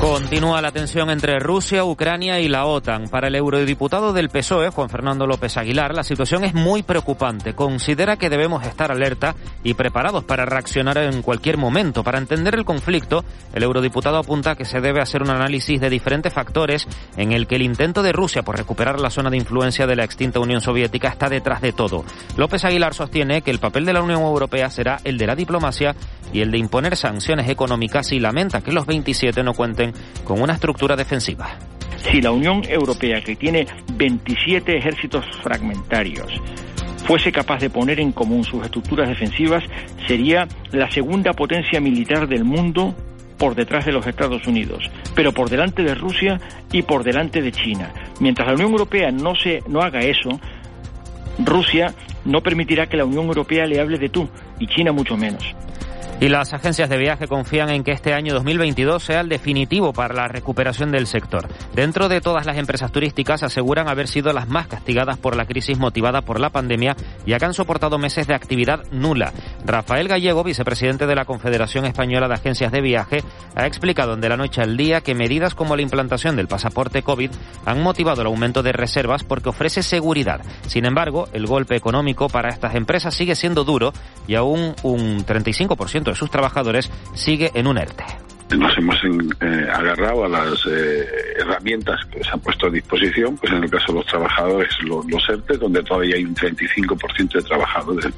Continúa la tensión entre Rusia, Ucrania y la OTAN. Para el eurodiputado del PSOE, Juan Fernando López Aguilar, la situación es muy preocupante. Considera que debemos estar alerta y preparados para reaccionar en cualquier momento. Para entender el conflicto, el eurodiputado apunta que se debe hacer un análisis de diferentes factores en el que el intento de Rusia por recuperar la zona de influencia de la extinta Unión Soviética está detrás de todo. López Aguilar sostiene que el papel de la Unión Europea será el de la diplomacia y el de imponer sanciones económicas y lamenta que los 27 no cuenten con una estructura defensiva. Si la Unión Europea, que tiene 27 ejércitos fragmentarios, fuese capaz de poner en común sus estructuras defensivas, sería la segunda potencia militar del mundo por detrás de los Estados Unidos, pero por delante de Rusia y por delante de China. Mientras la Unión Europea no se no haga eso, Rusia no permitirá que la Unión Europea le hable de tú y China mucho menos. Y las agencias de viaje confían en que este año 2022 sea el definitivo para la recuperación del sector. Dentro de todas las empresas turísticas aseguran haber sido las más castigadas por la crisis motivada por la pandemia, ya que han soportado meses de actividad nula. Rafael Gallego, vicepresidente de la Confederación Española de Agencias de Viaje, ha explicado en De la Noche al Día que medidas como la implantación del pasaporte COVID han motivado el aumento de reservas porque ofrece seguridad. Sin embargo, el golpe económico para estas empresas sigue siendo duro y aún un 35% de sus trabajadores sigue en un ERTE. Nos hemos eh, agarrado a las eh, herramientas que se han puesto a disposición, pues en el caso de los trabajadores, los, los ERTE, donde todavía hay un 35% de trabajadores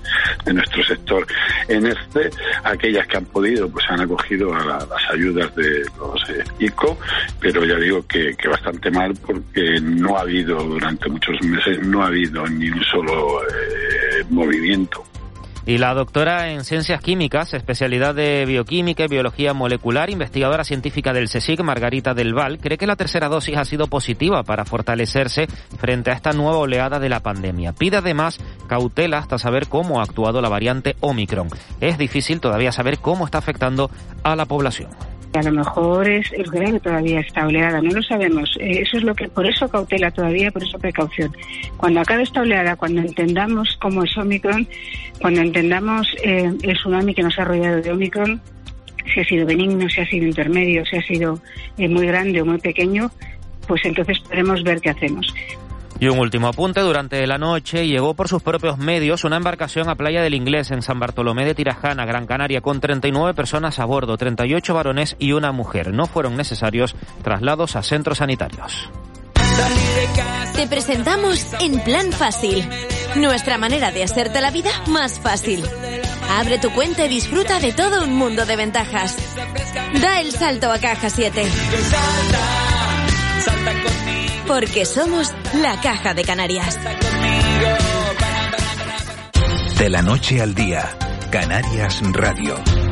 de, nuestro sector en este, aquellas que han podido, pues han acogido a las ayudas de los eh, ICO, pero ya digo que, que, bastante mal porque no ha habido durante muchos meses, no ha habido ni un solo movimiento y la doctora en Ciencias Químicas, especialidad de Bioquímica y Biología Molecular, investigadora científica del CSIC, Margarita Del Val, cree que la tercera dosis ha sido positiva para fortalecerse frente a esta nueva oleada de la pandemia. Pide además cautela hasta saber cómo ha actuado la variante Omicron. Es difícil todavía saber cómo está afectando a la población. A lo mejor es, es grave todavía esta oleada, no lo sabemos. Eh, eso es lo que, por eso cautela todavía, por eso precaución. Cuando acabe esta oleada, cuando entendamos cómo es Omicron, cuando entendamos eh, el tsunami que nos ha rodeado de Omicron, si ha sido benigno, si ha sido intermedio, si ha sido eh, muy grande o muy pequeño, pues entonces podremos ver qué hacemos. Y un último apunte, durante la noche llegó por sus propios medios una embarcación a Playa del Inglés en San Bartolomé de Tirajana, Gran Canaria, con 39 personas a bordo, 38 varones y una mujer. No fueron necesarios traslados a centros sanitarios. Te presentamos En Plan Fácil, nuestra manera de hacerte la vida más fácil. Abre tu cuenta y disfruta de todo un mundo de ventajas. Da el salto a Caja 7 porque somos la Caja de Canarias. De la noche al día, Canarias Radio.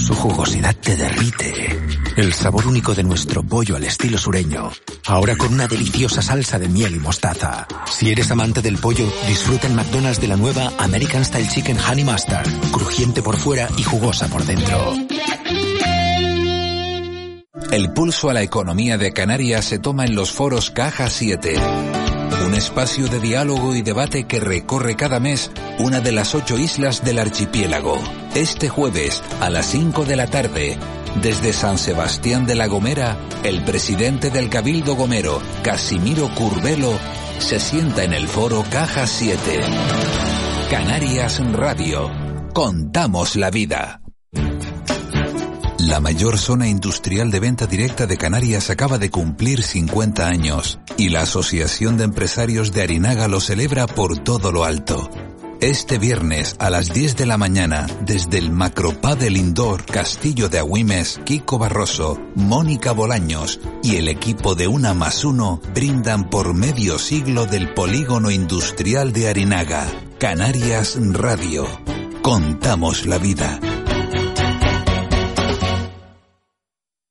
Su jugosidad te derrite. El sabor único de nuestro pollo al estilo sureño. Ahora con una deliciosa salsa de miel y mostaza. Si eres amante del pollo, disfruta en McDonald's de la nueva American Style Chicken Honey Mustard. Crujiente por fuera y jugosa por dentro. El pulso a la economía de Canarias se toma en los foros Caja 7 un espacio de diálogo y debate que recorre cada mes una de las ocho islas del archipiélago. Este jueves a las 5 de la tarde, desde San Sebastián de la Gomera, el presidente del Cabildo Gomero, Casimiro Curvelo, se sienta en el foro Caja 7. Canarias Radio. Contamos la vida. La mayor zona industrial de venta directa de Canarias acaba de cumplir 50 años y la Asociación de Empresarios de Arinaga lo celebra por todo lo alto. Este viernes a las 10 de la mañana, desde el Macropadel Indoor Castillo de Agüimes, Kiko Barroso, Mónica Bolaños y el equipo de Una más Uno brindan por medio siglo del polígono industrial de Arinaga. Canarias Radio. Contamos la vida.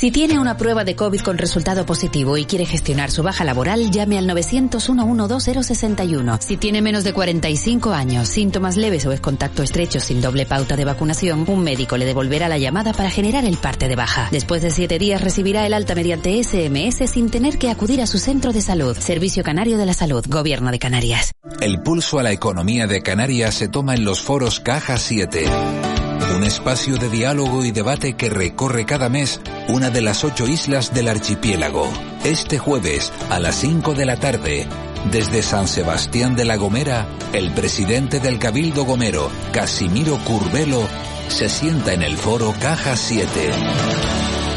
Si tiene una prueba de COVID con resultado positivo y quiere gestionar su baja laboral, llame al 900-112-061. Si tiene menos de 45 años, síntomas leves o es contacto estrecho sin doble pauta de vacunación, un médico le devolverá la llamada para generar el parte de baja. Después de siete días recibirá el alta mediante SMS sin tener que acudir a su centro de salud. Servicio Canario de la Salud, Gobierno de Canarias. El pulso a la economía de Canarias se toma en los foros Caja 7 un espacio de diálogo y debate que recorre cada mes una de las ocho islas del archipiélago. Este jueves a las 5 de la tarde, desde San Sebastián de la Gomera, el presidente del Cabildo Gomero, Casimiro Curvelo, se sienta en el foro Caja 7.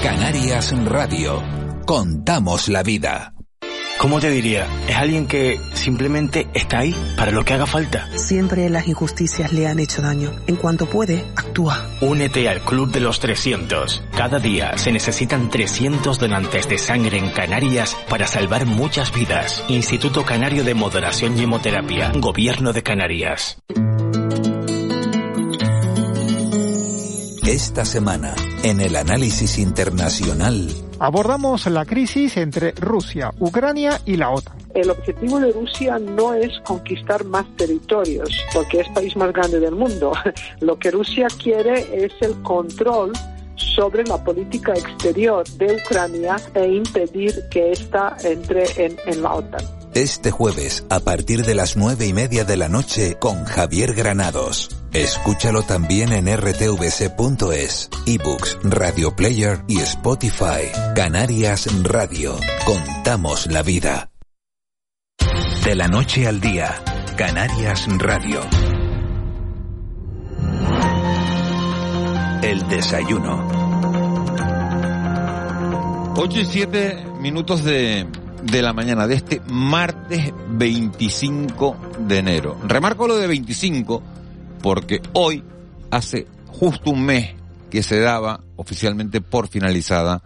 Canarias Radio. Contamos la vida. ¿Cómo te diría? Es alguien que simplemente está ahí para lo que haga falta. Siempre las injusticias le han hecho daño. En cuanto puede, actúa. Únete al Club de los 300. Cada día se necesitan 300 donantes de sangre en Canarias para salvar muchas vidas. Instituto Canario de Moderación y Hemoterapia. Gobierno de Canarias. Esta semana, en el análisis internacional, abordamos la crisis entre Rusia, Ucrania y la OTAN. El objetivo de Rusia no es conquistar más territorios, porque es el país más grande del mundo. Lo que Rusia quiere es el control sobre la política exterior de Ucrania e impedir que ésta entre en, en la OTAN. Este jueves, a partir de las nueve y media de la noche, con Javier Granados. Escúchalo también en rtvc.es, ebooks, Radio Player y Spotify. Canarias Radio. Contamos la vida. De la noche al día, Canarias Radio. El desayuno. 8 y 7 minutos de, de la mañana de este martes 25 de enero. Remarco lo de 25 porque hoy hace justo un mes que se daba oficialmente por finalizada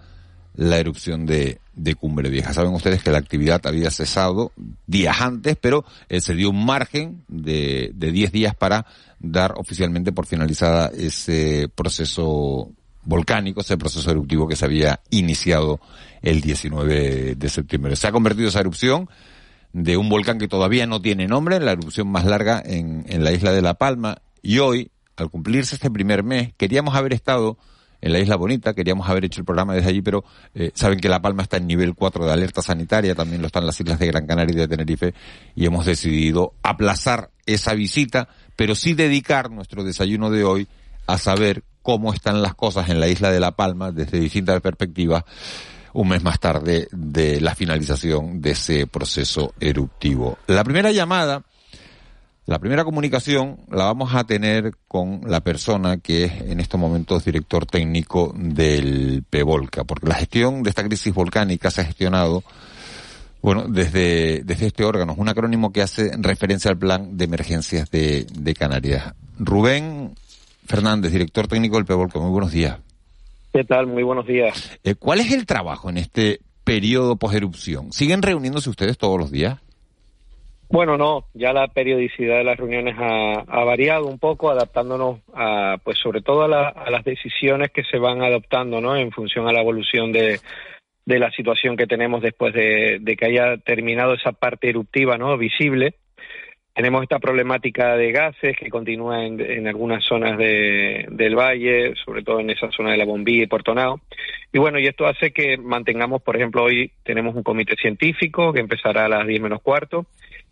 la erupción de, de Cumbre Vieja. Saben ustedes que la actividad había cesado días antes, pero eh, se dio un margen de, de 10 días para dar oficialmente por finalizada ese proceso volcánico, ese proceso eruptivo que se había iniciado el 19 de septiembre. Se ha convertido esa erupción de un volcán que todavía no tiene nombre, la erupción más larga en, en la isla de La Palma, y hoy, al cumplirse este primer mes, queríamos haber estado en la Isla Bonita, queríamos haber hecho el programa desde allí, pero eh, saben que La Palma está en nivel 4 de alerta sanitaria, también lo están las islas de Gran Canaria y de Tenerife, y hemos decidido aplazar esa visita, pero sí dedicar nuestro desayuno de hoy a saber cómo están las cosas en la isla de La Palma desde distintas perspectivas un mes más tarde de la finalización de ese proceso eruptivo. La primera llamada la primera comunicación la vamos a tener con la persona que es en estos momentos director técnico del PEVOLCA, porque la gestión de esta crisis volcánica se ha gestionado bueno, desde, desde este órgano, es un acrónimo que hace referencia al plan de emergencias de, de Canarias. Rubén Fernández, director técnico del PEVOLCA, muy buenos días. ¿Qué tal? Muy buenos días. Eh, ¿Cuál es el trabajo en este periodo post-erupción? ¿Siguen reuniéndose ustedes todos los días? Bueno, no, ya la periodicidad de las reuniones ha, variado un poco, adaptándonos a, pues sobre todo a, las decisiones que se van adoptando, ¿no? En función a la evolución de, de la situación que tenemos después de, que haya terminado esa parte eruptiva, ¿no? Visible. Tenemos esta problemática de gases que continúa en, algunas zonas del valle, sobre todo en esa zona de la Bombilla y Portonao. Y bueno, y esto hace que mantengamos, por ejemplo, hoy tenemos un comité científico que empezará a las 10 menos cuarto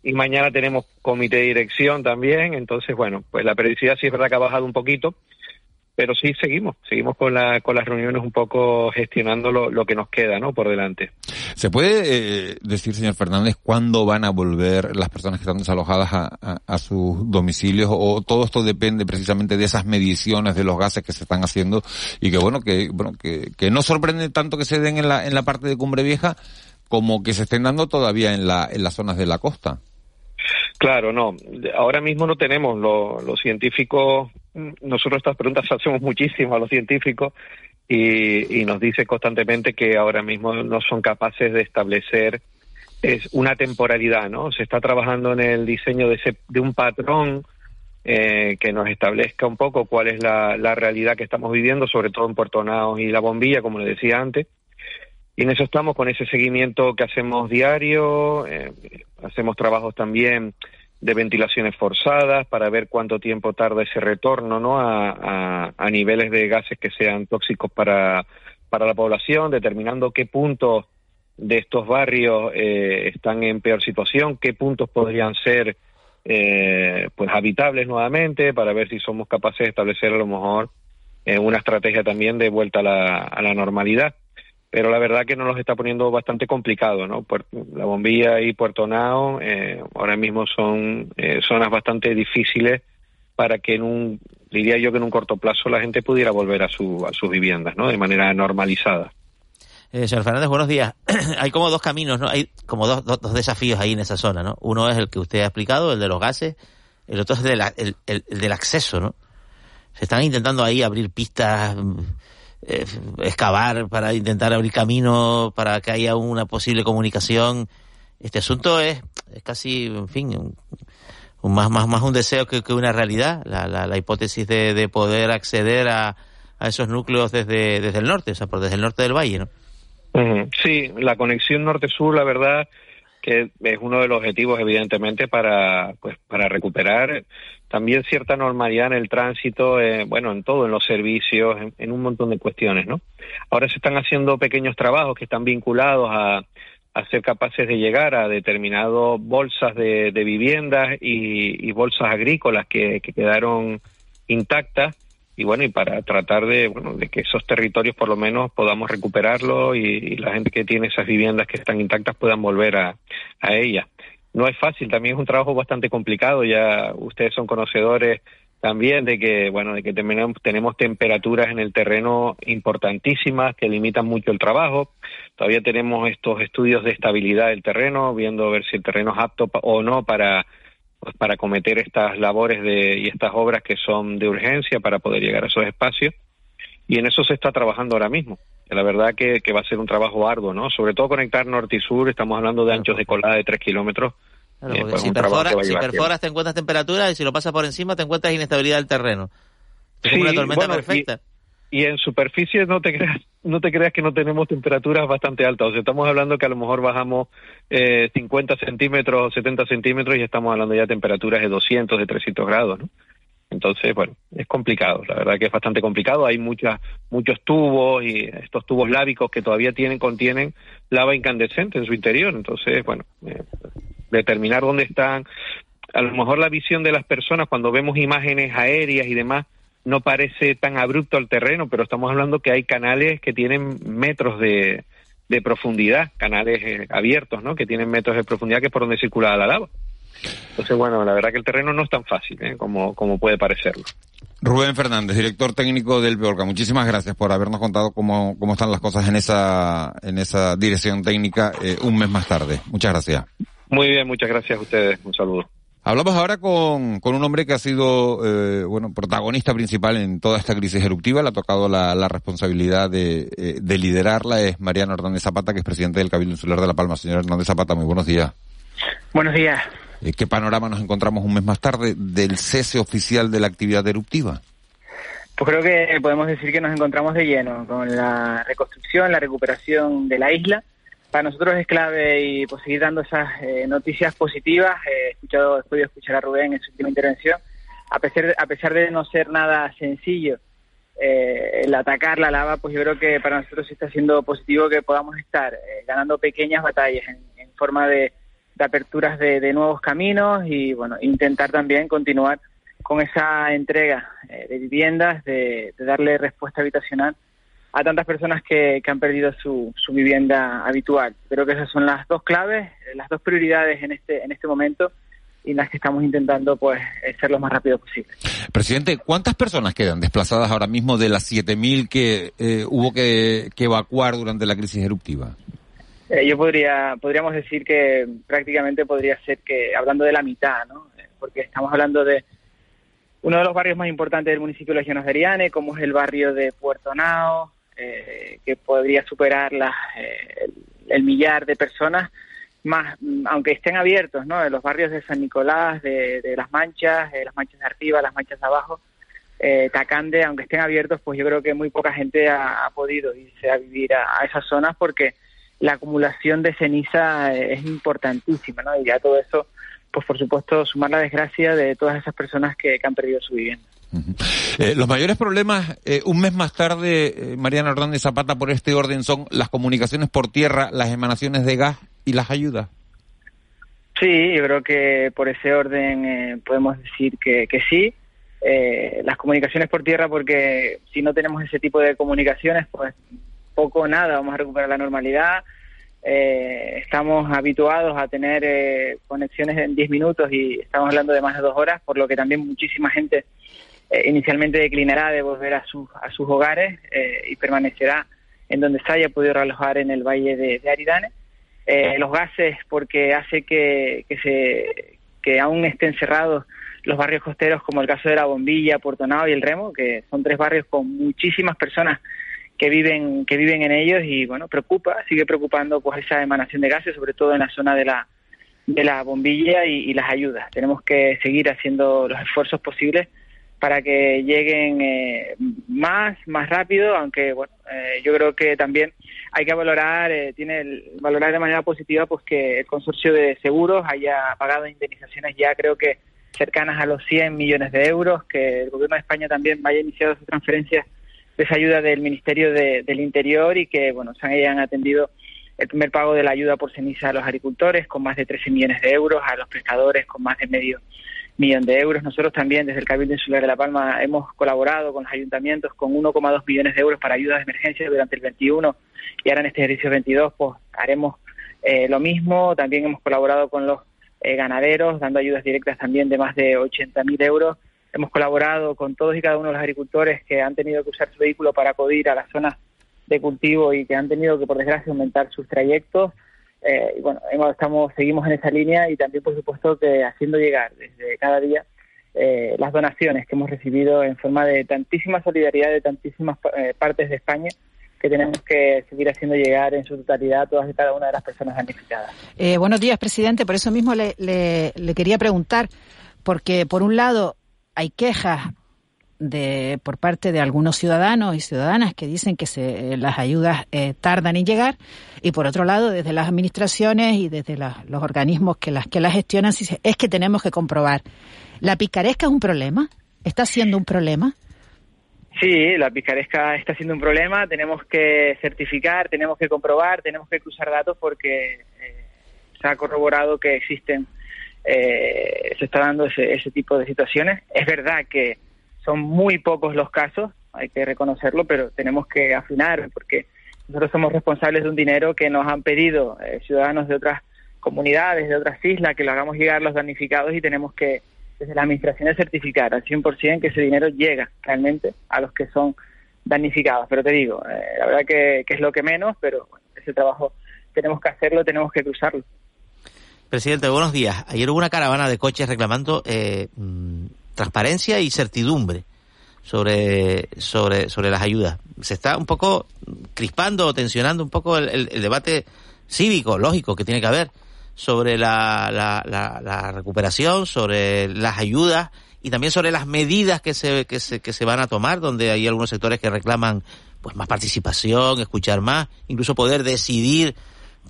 y mañana tenemos comité de dirección también, entonces bueno, pues la periodicidad sí es verdad que ha bajado un poquito, pero sí seguimos, seguimos con, la, con las reuniones un poco gestionando lo, lo que nos queda, ¿no? Por delante. ¿Se puede eh, decir, señor Fernández, cuándo van a volver las personas que están desalojadas a, a, sus domicilios? ¿O todo esto depende precisamente de esas mediciones de los gases que se están haciendo y que, bueno, que, bueno, que, que no sorprende tanto que se den en la, en la parte de Cumbre Vieja como que se estén dando todavía en, la, en las zonas de la costa? Claro, no. Ahora mismo no tenemos los científicos. Nosotros estas preguntas hacemos muchísimo a los científicos y, nos dice constantemente que ahora mismo no son capaces de establecer es una temporalidad, ¿no? Se está trabajando en el diseño de, ese, de un patrón eh, que nos establezca un poco cuál es la, la, realidad que estamos viviendo, sobre todo en Puerto Naos y La Bombilla, como le decía antes. Y en eso estamos con ese seguimiento que hacemos diario, eh, hacemos trabajos también de ventilaciones forzadas para ver cuánto tiempo tarda ese retorno ¿no? a, a, niveles de gases que sean tóxicos para, para la población, determinando qué puntos de estos barrios eh, están en peor situación, qué puntos podrían ser eh, pues habitables nuevamente, para ver si somos capaces de establecer a lo mejor eh, una estrategia también de vuelta a la, a la normalidad pero la verdad que nos los está poniendo bastante complicado, ¿no? La Bombilla y Puerto Nao eh, ahora mismo son eh, zonas bastante difíciles para que en un, diría yo que en un corto plazo la gente pudiera volver a, su, a sus viviendas, ¿no? De manera normalizada. Eh, señor Fernández, buenos días. Hay como dos caminos, ¿no? Hay como dos, desafíos ahí en esa zona, ¿no? Uno es el que usted ha explicado, el de los gases, el otro es el, el, el del acceso, ¿no? Se están intentando ahí abrir pistas eh, excavar, para intentar abrir camino, para que haya una posible comunicación. Este asunto es, es casi, en fin, un, más, más, más un deseo que, que una realidad, la, la, la hipótesis de, de, poder acceder a, a, esos núcleos desde, desde el norte, o sea, por desde el norte del valle, ¿no? Sí, la conexión norte-sur, la verdad, que es uno de los objetivos, evidentemente, para, pues, para recuperar también cierta normalidad en el tránsito, eh, bueno, en todo, en los servicios, en, un montón de cuestiones, ¿no? Ahora se están haciendo pequeños trabajos que están vinculados a, a ser capaces de llegar a determinadas bolsas de, de viviendas y, y, bolsas agrícolas que, que, quedaron intactas y bueno y para tratar de bueno de que esos territorios por lo menos podamos recuperarlos y, y la gente que tiene esas viviendas que están intactas puedan volver a, a ellas no es fácil, también es un trabajo bastante complicado, ya ustedes son conocedores también de que, bueno, de que tenemos, tenemos temperaturas en el terreno importantísimas que limitan mucho el trabajo. Todavía tenemos estos estudios de estabilidad del terreno, viendo a ver si el terreno es apto o no para pues, para cometer estas labores de, y estas obras que son de urgencia para poder llegar a esos espacios. Y en eso se está trabajando ahora mismo. La verdad que, que va a ser un trabajo arduo, ¿no? Sobre todo conectar norte y sur, estamos hablando de anchos de colada de tres kilómetros, Claro, eh, pues si, perfora, si perforas te encuentras temperatura y si lo pasas por encima te encuentras inestabilidad del terreno. Es sí, una tormenta bueno, perfecta. Y, y, en superficie no te creas no te creas que no tenemos temperaturas bastante altas. O sea, estamos hablando que a lo mejor bajamos eh, 50 centímetros o 70 centímetros y estamos hablando ya de temperaturas de 200, de 300 grados, ¿no? Entonces, bueno, es complicado, la verdad que es bastante complicado. Hay muchas, muchos tubos y estos tubos lábicos que todavía tienen, contienen lava incandescente en su interior. Entonces, bueno, eh, determinar dónde están. A lo mejor la visión de las personas cuando vemos imágenes aéreas y demás no parece tan abrupto el terreno, pero estamos hablando que hay canales que tienen metros de, de profundidad, canales eh, abiertos, ¿no? Que tienen metros de profundidad que es por donde circula la lava. Entonces, bueno, la verdad que el terreno no es tan fácil ¿eh? como, como puede parecerlo. Rubén Fernández, director técnico del Peorca, muchísimas gracias por habernos contado cómo, cómo están las cosas en esa, en esa dirección técnica eh, un mes más tarde. Muchas gracias. Muy bien, muchas gracias a ustedes. Un saludo. Hablamos ahora con, con un hombre que ha sido, eh, bueno, protagonista principal en toda esta crisis eruptiva. Le ha tocado la, la responsabilidad de, eh, de, liderarla. Es Mariano Hernández Zapata, que es presidente del Cabildo Insular de La Palma. Señor Hernández Zapata, muy buenos días. Buenos días. Eh, ¿Qué panorama nos encontramos un mes más tarde del cese oficial de la actividad eruptiva? Pues creo que podemos decir que nos encontramos de lleno con la reconstrucción, la recuperación de la isla para nosotros es clave y pues, seguir dando esas eh, noticias positivas. He escuchado, he podido escuchar a Rubén en su última intervención. A pesar a pesar de no ser nada sencillo eh, el atacar la lava, pues yo creo que para nosotros está siendo positivo que podamos estar ganando pequeñas batallas en forma de, de aperturas de, nuevos caminos y bueno intentar también continuar con esa entrega eh, de viviendas, de, darle respuesta habitacional a tantas personas que, que han perdido su, su, vivienda habitual. Creo que esas son las dos claves, las dos prioridades en este, en este momento y las que estamos intentando pues ser lo más rápido posible. Presidente, ¿cuántas personas quedan desplazadas ahora mismo de las 7.000 que eh, hubo que, que, evacuar durante la crisis eruptiva? Eh, yo podría, podríamos decir que prácticamente podría ser que, hablando de la mitad, ¿no? Porque estamos hablando de uno de los barrios más importantes del municipio de Llanos de Ariane, como es el barrio de Puerto Nao, eh, que podría superar la, el, el millar de personas más, aunque estén abiertos, ¿no? En los barrios de San Nicolás, de, de Las Manchas, de Las Manchas de arriba, Las Manchas de abajo, eh, Tacande, aunque estén abiertos, pues yo creo que muy poca gente ha, ha podido irse a vivir a, esas zonas porque la acumulación de ceniza es importantísima, ¿no? Y ya todo eso, pues por supuesto, sumar la desgracia de todas esas personas que, que han perdido su vivienda. Uh -huh. eh, los mayores problemas, eh, un mes más tarde, eh, Mariana Hernández Zapata, por este orden, son las comunicaciones por tierra, las emanaciones de gas y las ayudas. Sí, yo creo que por ese orden eh, podemos decir que, que sí. Eh, las comunicaciones por tierra, porque si no tenemos ese tipo de comunicaciones, pues poco nada vamos a recuperar la normalidad. Eh, estamos habituados a tener eh, conexiones en 10 minutos y estamos hablando de más de dos horas, por lo que también muchísima gente eh, inicialmente declinará de volver a, sus a sus hogares eh, y permanecerá en donde se haya podido realojar en el valle de, de Aridane. Los gases, porque hace que, que, se, que aún estén cerrados los barrios costeros, como el caso de La Bombilla, Puerto Nao y El Remo, que son tres barrios con muchísimas personas que viven que viven en ellos y bueno preocupa sigue preocupando pues esa emanación de gases sobre todo en la zona de la de la bombilla y, las ayudas. Tenemos que seguir haciendo los esfuerzos posibles para que lleguen eh, más más rápido aunque bueno eh, yo creo que también hay que valorar eh, tiene valorar de manera positiva pues que el consorcio de seguros haya pagado indemnizaciones ya creo que cercanas a los 100 millones de euros que el gobierno de España también vaya iniciado sus transferencias de esa ayuda del Ministerio de, del Interior y que bueno se hayan atendido el primer pago de la ayuda por ceniza a los agricultores con más de 13 millones de euros, a los pescadores con más de medio millón de euros. Nosotros también desde el Cabildo Insular de La Palma hemos colaborado con los ayuntamientos con 1,2 millones de euros para ayudas de emergencia durante el 21 y ahora en este ejercicio 22 pues haremos eh, lo mismo. También hemos colaborado con los eh, ganaderos dando ayudas directas también de más de 80.000 euros hemos colaborado con todos y cada uno de los agricultores que han tenido que usar su vehículo para acudir a las zonas de cultivo y que han tenido que, por desgracia, aumentar sus trayectos. Eh, y bueno, estamos, seguimos en esa línea y también, por supuesto, que haciendo llegar desde cada día eh, las donaciones que hemos recibido en forma de tantísima solidaridad de tantísimas eh, partes de España que tenemos que seguir haciendo llegar en su totalidad a todas y cada una de las personas damnificadas. Eh, buenos días, presidente. Por eso mismo le, le, le quería preguntar, porque por un lado hay quejas de por parte de algunos ciudadanos y ciudadanas que dicen que se, las ayudas eh, tardan en llegar. Y por otro lado desde las administraciones y desde los organismos que las que las gestionan es que tenemos que comprobar. La picaresca es un problema está siendo un problema Sí, la picaresca está siendo un problema. Tenemos que certificar, tenemos que comprobar, tenemos que cruzar datos porque eh, se ha corroborado que existen eh, se está dando ese, ese tipo de situaciones. Es verdad que son muy pocos los casos, hay que reconocerlo, pero tenemos que afinar porque nosotros somos responsables de un dinero que nos han pedido eh, ciudadanos de otras comunidades, de otras islas, que lo hagamos llegar los damnificados y tenemos que, desde la administración, certificar al 100% que ese dinero llega realmente a los que son damnificados. Pero te digo, eh, la verdad que, que, es lo que menos, pero bueno, ese trabajo tenemos que hacerlo, tenemos que cruzarlo. Presidente, buenos días. Ayer hubo una caravana de coches reclamando eh, transparencia y certidumbre sobre, sobre, sobre las ayudas. Se está un poco crispando o tensionando un poco el, debate cívico, lógico, que tiene que haber sobre la, la, la, la, recuperación, sobre las ayudas y también sobre las medidas que se, que, se, que se van a tomar, donde hay algunos sectores que reclaman pues más participación, escuchar más, incluso poder decidir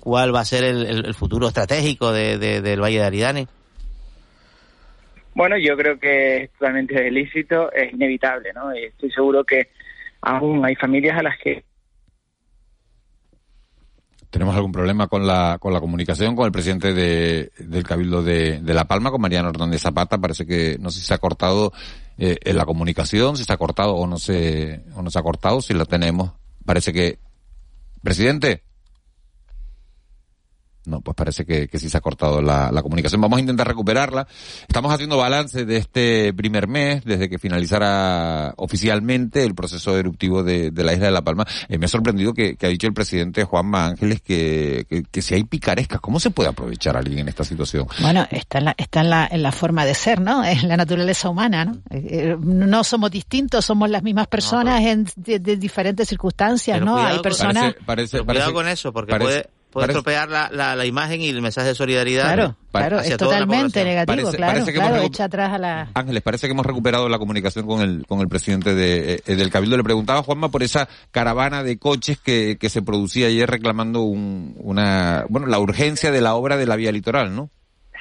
cuál va a ser el, el, el futuro estratégico de, de, del Valle de Aridane? Bueno, yo creo que es totalmente ilícito, es inevitable, ¿no? Y estoy seguro que aún hay familias a las que Tenemos algún problema con la, con la comunicación con el presidente de, del Cabildo de, de La Palma, con Mariano Hernández Zapata. Parece que no sé si se ha cortado eh, en la comunicación, si se ha cortado o no se, o no se ha cortado, si la tenemos. Parece que, presidente. No, pues parece que, que sí se ha cortado la, la, comunicación. Vamos a intentar recuperarla. Estamos haciendo balance de este primer mes, desde que finalizara oficialmente el proceso eruptivo de, de la isla de La Palma. Eh, me ha sorprendido que, que, ha dicho el presidente Juanma Ángeles que, que, que, si hay picarescas, ¿cómo se puede aprovechar a alguien en esta situación? Bueno, está en la, está en la, en la forma de ser, ¿no? Es la naturaleza humana, ¿no? Eh, no somos distintos, somos las mismas personas no, pero, en de, de, diferentes circunstancias, ¿no? Hay personas... Parece, parece, cuidado con eso, porque parece, puede puede parece, estropear la, la, la, imagen y el mensaje de solidaridad. Claro, claro, es totalmente negativo, parece, claro, parece que claro, echa atrás a la... Ángeles, parece que hemos recuperado la comunicación con el, con el presidente de, eh, del Cabildo. Le preguntaba a Juanma por esa caravana de coches que, que se producía ayer reclamando un, una, bueno, la urgencia de la obra de la vía litoral, ¿no?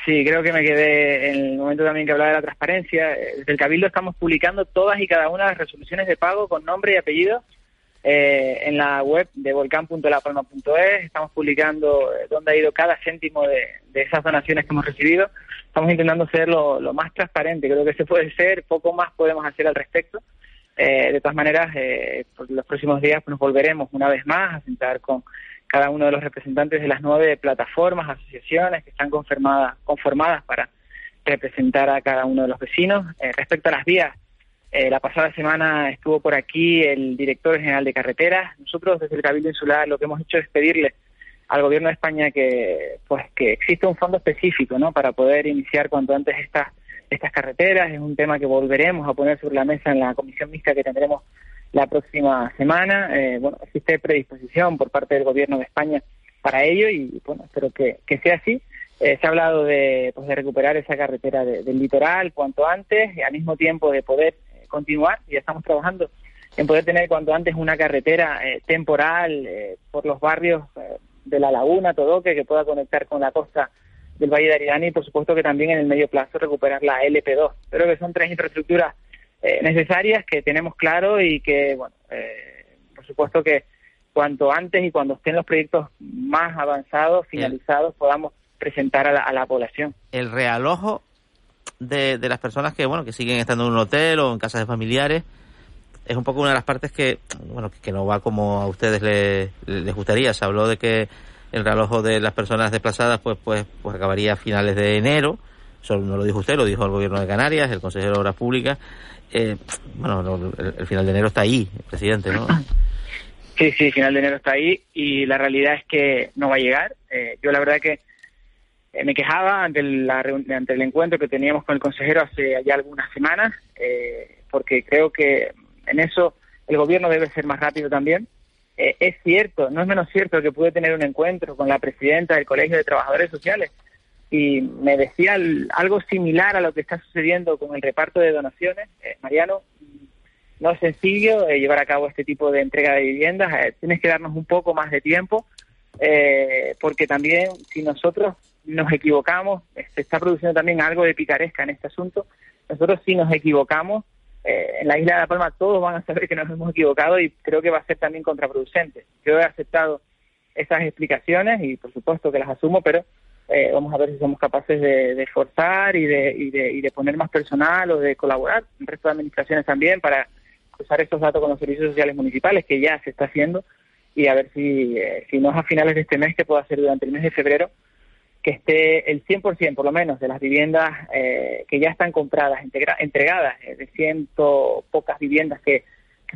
Sí, creo que me quedé en el momento también que hablaba de la transparencia. Desde el Cabildo estamos publicando todas y cada una de las resoluciones de pago con nombre y apellido eh, en la web de volcán.lapalma.es estamos publicando eh, dónde ha ido cada céntimo de, de, esas donaciones que hemos recibido. Estamos intentando ser lo, lo, más transparente, creo que se puede ser, poco más podemos hacer al respecto. Eh, de todas maneras, eh, por los próximos días pues, nos volveremos una vez más a sentar con cada uno de los representantes de las nueve plataformas, asociaciones que están conformadas, conformadas para representar a cada uno de los vecinos. Eh, respecto a las vías, eh, la pasada semana estuvo por aquí el director general de carreteras. Nosotros desde el Cabildo Insular lo que hemos hecho es pedirle al gobierno de España que pues que exista un fondo específico, ¿no? Para poder iniciar cuanto antes estas estas carreteras. Es un tema que volveremos a poner sobre la mesa en la comisión mixta que tendremos la próxima semana. Eh, bueno, existe predisposición por parte del gobierno de España para ello y bueno, espero que, que sea así. Eh, se ha hablado de, pues, de recuperar esa carretera de, del litoral cuanto antes y al mismo tiempo de poder continuar y estamos trabajando en poder tener cuanto antes una carretera eh, temporal eh, por los barrios eh, de la laguna, Todoque, que pueda conectar con la costa del Valle de Aridane y por supuesto que también en el medio plazo recuperar la LP2. Creo que son tres infraestructuras necesarias que tenemos claro y que, bueno, por supuesto que cuanto antes y cuando estén los proyectos más avanzados, finalizados, podamos presentar a la, a la población. El realojo de, de las personas que, bueno, que siguen estando en un hotel o en casas de familiares, es un poco una de las partes que, bueno, que no va como a ustedes les, les gustaría. Se habló de que el reloj de las personas desplazadas pues pues pues acabaría a finales de enero. Eso no lo dijo usted, lo dijo el gobierno de Canarias, el consejero de Obras Públicas. Eh, bueno, el, el, final de enero está ahí, presidente, ¿no? Sí, sí, final de enero está ahí y la realidad es que no va a llegar. Eh, yo la verdad que eh, me quejaba ante, la, ante el encuentro que teníamos con el consejero hace ya algunas semanas, eh, porque creo que en eso el gobierno debe ser más rápido también. Eh, es cierto, no es menos cierto que pude tener un encuentro con la presidenta del Colegio de Trabajadores Sociales y me decía algo similar a lo que está sucediendo con el reparto de donaciones. Eh, Mariano, no es sencillo eh, llevar a cabo este tipo de entrega de viviendas, tienes que darnos un poco más de tiempo, porque también si nosotros nos equivocamos, se está produciendo también algo de picaresca en este asunto. Nosotros si nos equivocamos, eh, en la isla de La Palma todos van a saber que nos hemos equivocado y creo que va a ser también contraproducente. Yo he aceptado esas explicaciones y por supuesto que las asumo, pero eh, vamos a ver si somos capaces de, de forzar y de, y, de, y de poner más personal o de colaborar, el resto de administraciones también, para cruzar estos datos con los servicios sociales municipales, que ya se está haciendo, y a ver si, eh, si no es a finales de este mes, que pueda ser durante el mes de febrero, que esté el 100% por lo menos de las viviendas eh, que ya están compradas, entregadas, eh, de ciento pocas viviendas que,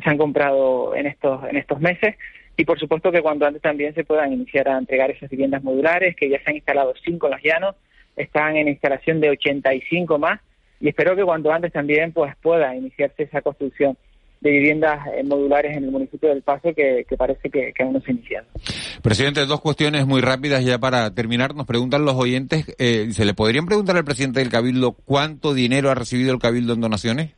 se han comprado en estos, en estos meses. Y por supuesto que cuando antes también se puedan iniciar a entregar esas viviendas modulares, que ya se han instalado cinco en los llanos, están en instalación de 85 más. Y espero que cuando antes también pues pueda iniciarse esa construcción de viviendas eh, modulares en el municipio del Paso que, que parece que, que, aún no se ha iniciado. Presidente, dos cuestiones muy rápidas ya para terminar. Nos preguntan los oyentes, eh, ¿se le podrían preguntar al presidente del Cabildo cuánto dinero ha recibido el Cabildo en donaciones?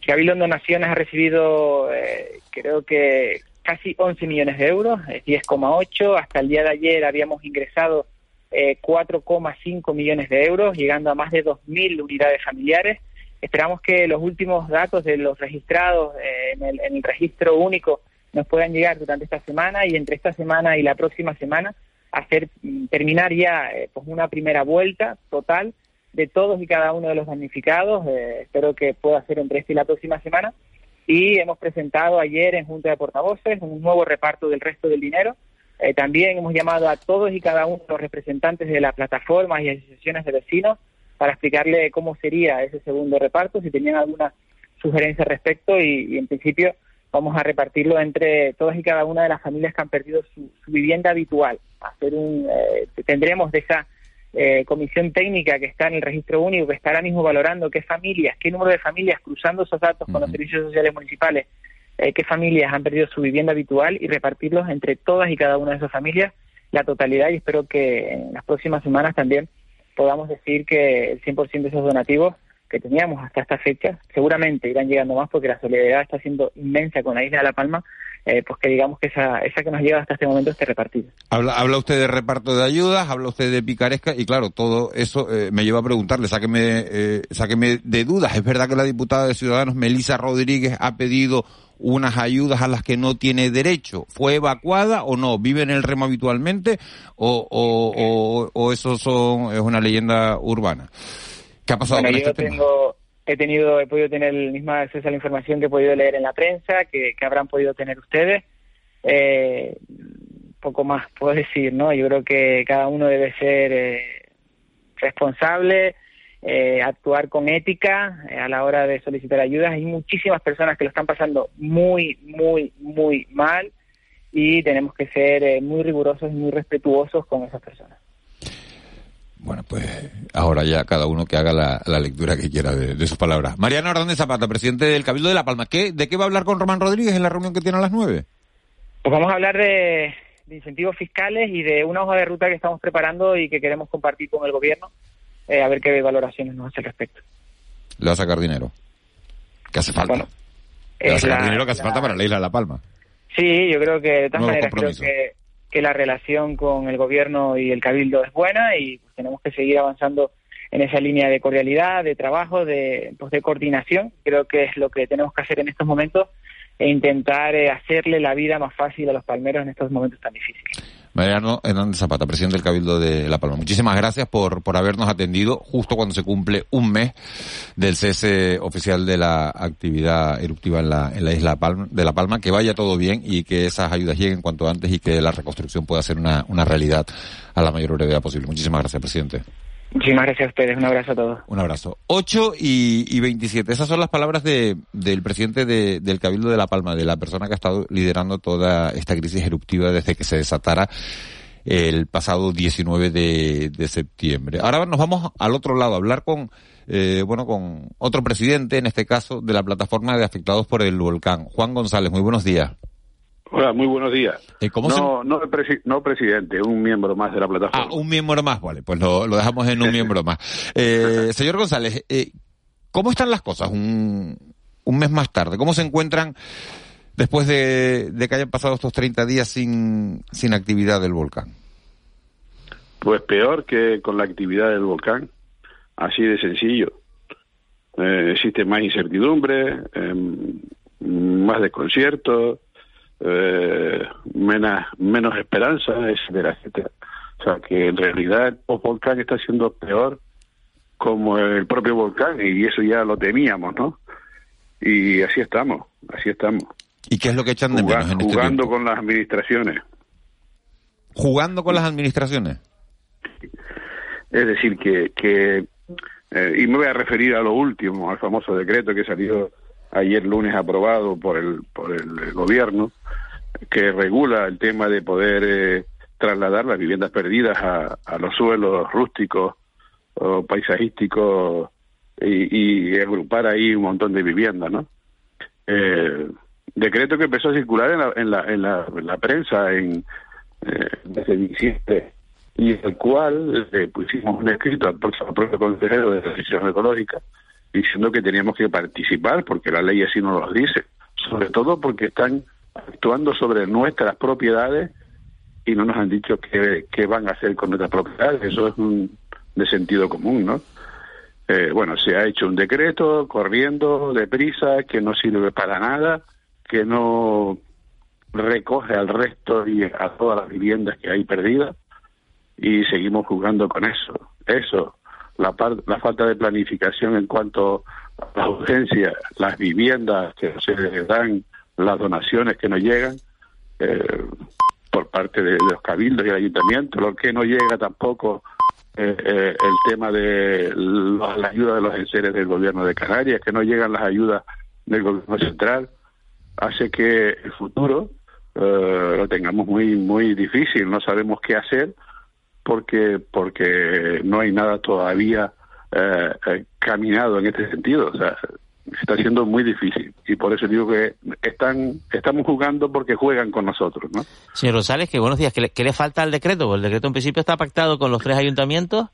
El Cabildo en donaciones ha recibido, eh, creo que casi 11 millones de euros, 10,8. Hasta el día de ayer habíamos ingresado eh, 4,5 millones de euros, llegando a más de 2.000 unidades familiares Esperamos que los últimos datos de los registrados eh, en, el, registro único nos puedan llegar durante esta semana y entre esta semana y la próxima semana hacer mm, terminar ya eh, pues una primera vuelta total de todos y cada uno de los damnificados. Eh, espero que pueda ser entre esta y la próxima semana. Y hemos presentado ayer en Junta de Portavoces un nuevo reparto del resto del dinero. También hemos llamado a todos y cada uno de los representantes de las plataformas y asociaciones de vecinos para explicarle cómo sería ese segundo reparto, si tenían alguna sugerencia al respecto y, en principio vamos a repartirlo entre todas y cada una de las familias que han perdido su, vivienda habitual. Hacer un, eh, tendremos de esa eh, comisión técnica que está en el registro único, que está ahora mismo valorando qué familias, qué número de familias, cruzando esos datos con los servicios sociales municipales, eh, qué familias han perdido su vivienda habitual y repartirlos entre todas y cada una de esas familias la totalidad y espero que en las próximas semanas también podamos decir que el 100% de esos donativos que teníamos hasta esta fecha, seguramente irán llegando más porque la solidaridad está siendo inmensa con la isla de La Palma eh, pues que digamos que esa, esa que nos lleva hasta este momento esté repartida. Habla, habla usted de reparto de ayudas, habla usted de picaresca y claro, todo eso eh, me lleva a preguntarle, sáqueme, eh, sáqueme de dudas. ¿Es verdad que la diputada de Ciudadanos, Melisa Rodríguez, ha pedido unas ayudas a las que no tiene derecho? ¿Fue evacuada o no? ¿Vive en el remo habitualmente o, o, o, eso son, es una leyenda urbana? ¿Qué ha pasado con este tengo, he tenido, he podido tener el mismo acceso a la información que he podido leer en la prensa, que, habrán podido tener ustedes. Eh, poco más puedo decir, ¿no? Yo creo que cada uno debe ser eh, responsable, eh, actuar con ética a la hora de solicitar ayudas. Hay muchísimas personas que lo están pasando muy, muy, muy mal y tenemos que ser muy rigurosos y muy respetuosos con esas personas. Bueno, pues ahora ya cada uno que haga la, lectura que quiera de, sus palabras. Mariano Hernández Zapata, presidente del Cabildo de La Palma. ¿Qué, ¿De qué va a hablar con Román Rodríguez en la reunión que tiene a las nueve? Pues vamos a hablar de, incentivos fiscales y de una hoja de ruta que estamos preparando y que queremos compartir con el gobierno, eh, a ver qué valoraciones nos hace al respecto. ¿Le va a sacar dinero? ¿Qué hace falta? ¿Le va a sacar dinero que hace falta para la isla de La Palma? Sí, yo creo que de todas maneras creo que que la relación con el gobierno y el cabildo es buena y pues, tenemos que seguir avanzando en esa línea de cordialidad, de trabajo, de, pues, de coordinación. Creo que es lo que tenemos que hacer en estos momentos e intentar eh, hacerle la vida más fácil a los palmeros en estos momentos tan difíciles. Mariano Hernández Zapata, presidente del Cabildo de La Palma. Muchísimas gracias por, por habernos atendido justo cuando se cumple un mes del cese oficial de la actividad eruptiva en la, en la isla de La Palma. Que vaya todo bien y que esas ayudas lleguen cuanto antes y que la reconstrucción pueda ser una, una realidad a la mayor brevedad posible. Muchísimas gracias, presidente. Muchísimas gracias a ustedes. Un abrazo a todos. Un abrazo. 8 y, y 27. Esas son las palabras de, del presidente de, del Cabildo de La Palma, de la persona que ha estado liderando toda esta crisis eruptiva desde que se desatara el pasado 19 de, septiembre. Ahora nos vamos al otro lado a hablar con, eh, bueno, con otro presidente, en este caso, de la plataforma de afectados por el volcán, Juan González. Muy buenos días. Hola, muy buenos días. Eh, ¿cómo no, no, no, presidente, un miembro más de la plataforma. Ah, un miembro más, vale, pues lo, dejamos en un miembro más. Eh, señor González, eh, ¿cómo están las cosas un, un mes más tarde? ¿Cómo se encuentran después de, que hayan pasado estos 30 días sin, sin actividad del volcán? Pues peor que con la actividad del volcán, así de sencillo. Eh, existe más incertidumbre, em, más desconcierto, eh, menos, menos esperanza, etcétera, etcétera. O sea que en realidad el volcán está siendo peor como el propio volcán y eso ya lo temíamos, ¿no? Y así estamos, así estamos. ¿Y qué es lo que echan de menos en este Jugando con las administraciones. ¿Jugando con las administraciones? Es decir, que, que eh, y me voy a referir a lo último, al famoso decreto que salió ayer lunes aprobado por el, por el gobierno, que regula el tema de poder eh, trasladar las viviendas perdidas a, a los suelos rústicos o paisajísticos y, y, agrupar ahí un montón de viviendas, ¿no? Eh, decreto que empezó a circular en la, en la, en la, en la prensa en, eh, desde diciembre y el cual eh, pusimos un escrito al propio consejero de Transición Ecológica diciendo que teníamos que participar porque la ley así nos lo dice, sobre todo porque están actuando sobre nuestras propiedades y no nos han dicho qué, qué van a hacer con nuestras propiedades. Eso es un, de sentido común, ¿no? Eh, bueno, se ha hecho un decreto corriendo, deprisa, que no sirve para nada, que no recoge al resto y a todas las viviendas que hay perdidas y seguimos jugando con eso. Eso, la, la falta de planificación en cuanto a la urgencia, las viviendas que se dan, las donaciones que no llegan eh, por parte de, los cabildos y el ayuntamiento, lo que no llega tampoco eh, eh, el tema de la, ayuda de los enseres del gobierno de Canarias, que no llegan las ayudas del gobierno central, hace que el futuro lo tengamos muy muy difícil, no sabemos qué hacer porque porque no hay nada todavía eh, eh, caminado en este sentido. O sea, está siendo muy difícil y por eso digo que están estamos jugando porque juegan con nosotros, ¿no? Señor Rosales, que buenos días. ¿Qué le, falta al decreto? Pues el decreto en principio está pactado con los tres ayuntamientos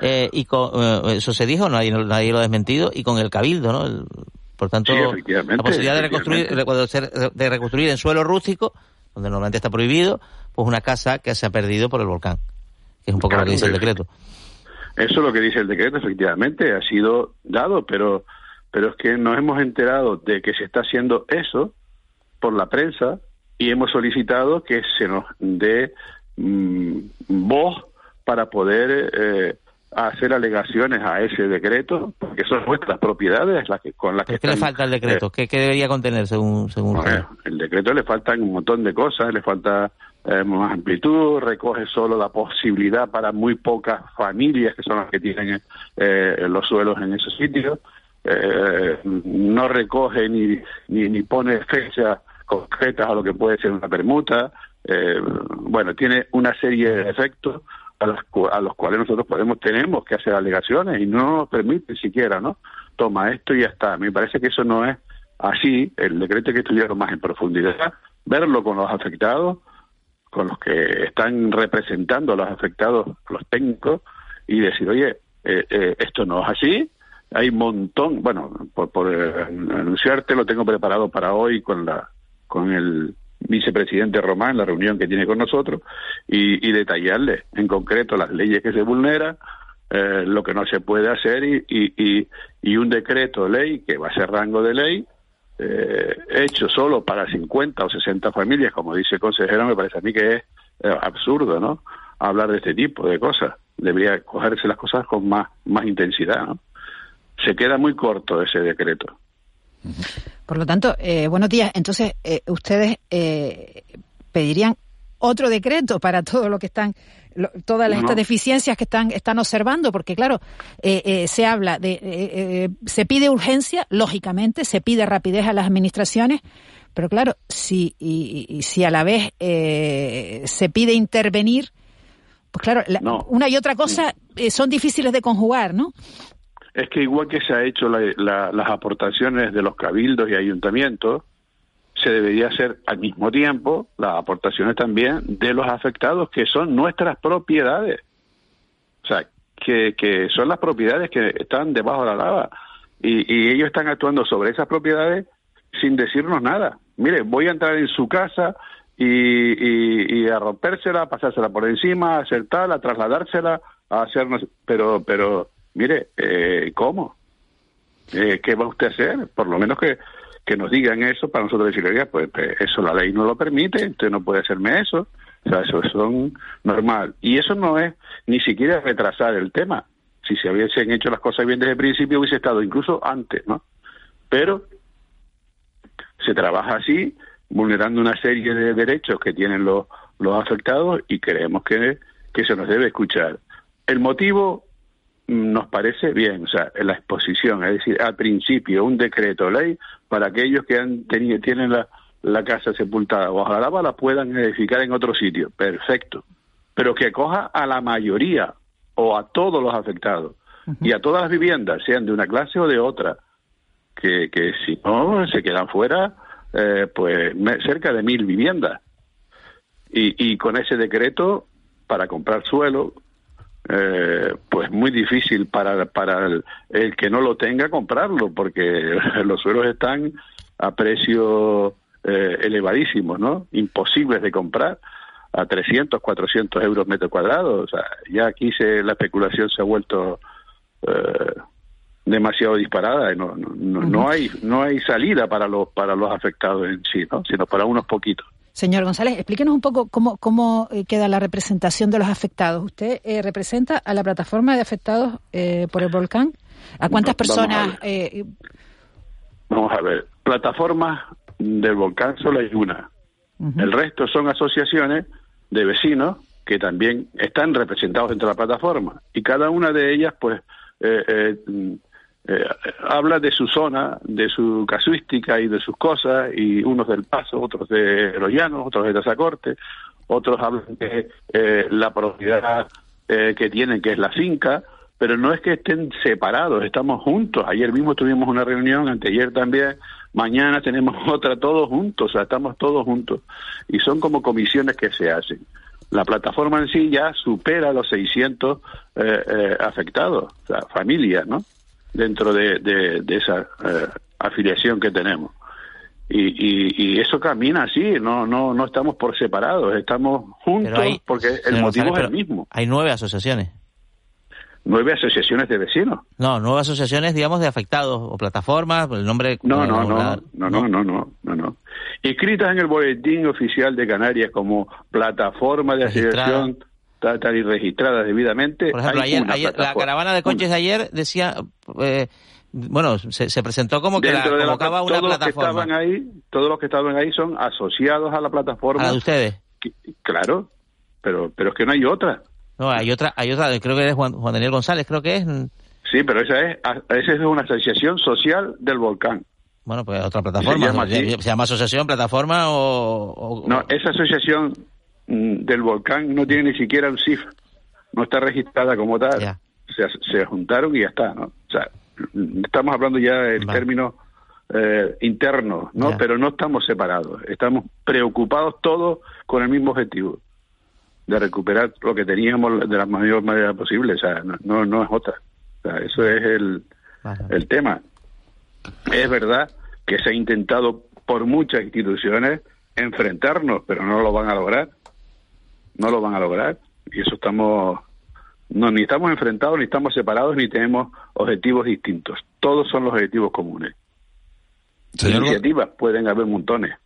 eh, y con, eh, eso se dijo, nadie, nadie lo ha desmentido, y con el cabildo, ¿no? por tanto, la posibilidad de reconstruir, de reconstruir en suelo rústico, donde normalmente está prohibido, pues una casa que se ha perdido por el volcán que es un poco lo que dice el decreto. Eso es lo que dice el decreto, efectivamente, ha sido dado, pero, pero es que nos hemos enterado de que se está haciendo eso por la prensa y hemos solicitado que se nos dé mm, voz para poder eh, hacer alegaciones a ese decreto, porque son nuestras propiedades las que, con las que... ¿Qué le falta al decreto? Eh, ¿Qué, debería contener según, según El decreto le faltan un montón de cosas, le falta eh, más amplitud, recoge solo la posibilidad para muy pocas familias que son las que tienen eh, los suelos en esos sitios, eh, no recoge ni, ni, ni pone fechas concretas a lo que puede ser una permuta, bueno, tiene una serie de efectos a los, a los cuales nosotros podemos tenemos que hacer alegaciones y no nos permite siquiera, ¿no? Toma esto y ya está. Me parece que eso no es así. El decreto que estudiarlo más en profundidad, verlo con los afectados, con los que están representando a los afectados, los técnicos, y decir, oye, eh, eh, esto no es así, hay un montón, bueno, por, por eh, anunciarte lo tengo preparado para hoy con la con el vicepresidente Román, la reunión que tiene con nosotros, y, y detallarle en concreto las leyes que se vulneran, lo que no se puede hacer y, y, y, un decreto ley que va a ser rango de ley eh, hecho solo para 50 o 60 familias, como dice el consejero, me parece a mí que es eh, absurdo, ¿no? Hablar de este tipo de cosas. Debería cogerse las cosas con más, más intensidad. Se queda muy corto ese decreto. Por lo tanto, eh, buenos días. Entonces, ustedes pedirían otro decreto para todo lo que están todas estas deficiencias que están, están observando, porque claro, eh, eh, se habla de, eh, se pide urgencia, lógicamente, se pide rapidez a las administraciones, pero claro, si, y, si a la vez se pide intervenir, pues claro, una y otra cosa son difíciles de conjugar, ¿no? Es que igual que se ha hecho las aportaciones de los cabildos y ayuntamientos, se debería hacer al mismo tiempo las aportaciones también de los afectados, que son nuestras propiedades. O sea, que, que son las propiedades que están debajo de la lava. Y, ellos están actuando sobre esas propiedades sin decirnos nada. Mire, voy a entrar en su casa y, y, y a rompérsela, a pasársela por encima, a hacer tal, a trasladársela, a hacernos... Pero, pero, mire, eh, ¿cómo? Eh, ¿Qué va usted a hacer? Por lo menos que que nos digan eso para nosotros decirle, pues, pues, eso la ley no lo permite, entonces no puede hacerme eso. O sea, eso es normal. Y eso no es ni siquiera retrasar el tema. Si se hubiesen hecho las cosas bien desde el principio, hubiese estado incluso antes, ¿no? Pero se trabaja así, vulnerando una serie de derechos que tienen los, los afectados y creemos que, que se nos debe escuchar. El motivo nos parece bien, o sea, la exposición, es decir, al principio un decreto ley para aquellos que han tenido, tienen la, la casa sepultada o ojalá la puedan edificar en otro sitio, perfecto, pero que coja a la mayoría o a todos los afectados y a todas las viviendas, sean de una clase o de otra, que, que si no se quedan fuera, eh, pues cerca de mil viviendas. Y, y con ese decreto, para comprar suelo, eh, pues muy difícil para, para el, que no lo tenga comprarlo, porque los suelos están a precios eh, elevadísimos, ¿no? Imposibles de comprar a 300, 400 euros metro cuadrado. O sea, ya aquí se, la especulación se ha vuelto eh, demasiado disparada y no, no, no, hay no hay salida para los para los afectados en sí, ¿no? Sino para unos poquitos. Señor González, explíquenos un poco cómo, cómo eh, queda la representación de los afectados. ¿Usted eh, representa a la plataforma de afectados eh, por el volcán? ¿A cuántas personas? Eh, Vamos a ver, plataformas del volcán solo hay una. El resto son asociaciones de vecinos que también están representados dentro de la plataforma y cada una de ellas pues eh, eh, eh, habla de su zona, de su casuística y de sus cosas y unos del Paso, otros de Los Llanos, otros de Tazacorte, otros hablan de eh, la propiedad eh, que tienen que es la finca, pero no es que estén separados, estamos juntos. Ayer mismo tuvimos una reunión, anteayer también, mañana tenemos otra, todos juntos, o sea, estamos todos juntos. Y son como comisiones que se hacen. La plataforma en sí ya supera los 600 eh, eh, afectados, o sea, familias, ¿no? Dentro de, de- de esa eh, afiliación que tenemos. Y, y, y eso camina así, no, no, no estamos por separados, estamos juntos hay- porque el motivo González, es el mismo. Hay nueve asociaciones. Nueve asociaciones de vecinos. No, nueve asociaciones, digamos, de afectados o plataformas, el nombre... No, no, no, la- no, no, no, no, no, no. Inscritas en el boletín oficial de Canarias como plataforma de asociación tal, tal y registrada debidamente. Por ejemplo, ayer, ayer la plataforma. caravana de coches de ayer decía... eh, bueno, se, se presentó como que la Dentro de la convocaba pla- una todos los que plataforma. estaban ahí, todos los que estaban ahí son asociados a la plataforma. ¿A la de ustedes? Que- Claro, pero pero es que no hay otra. No, hay otra, hay otra, creo que es Juan, Juan Daniel González, creo que es. Sí, pero esa es esa es una asociación social del volcán. Bueno, pues otra plataforma. Se llama Se, así. se llama asociación, plataforma o... o- No, esa asociación del volcán no tiene ni siquiera un CIF, no está registrada como tal. Se, se juntaron y ya está, ¿no? O sea, mm, estamos hablando ya del término eh, interno, ¿no? Pero no estamos separados, estamos preocupados todos con el mismo objetivo de recuperar lo que teníamos de la mayor manera posible, o sea, no, no, no es otra. O sea, eso es el, el tema. Es verdad que se ha intentado por muchas instituciones enfrentarnos, pero no lo van a lograr. No lo van a lograr. Y eso estamos, no, ni estamos enfrentados, ni estamos separados, ni tenemos objetivos distintos. Todos son los objetivos comunes. Señor Iniciativas pueden haber montones.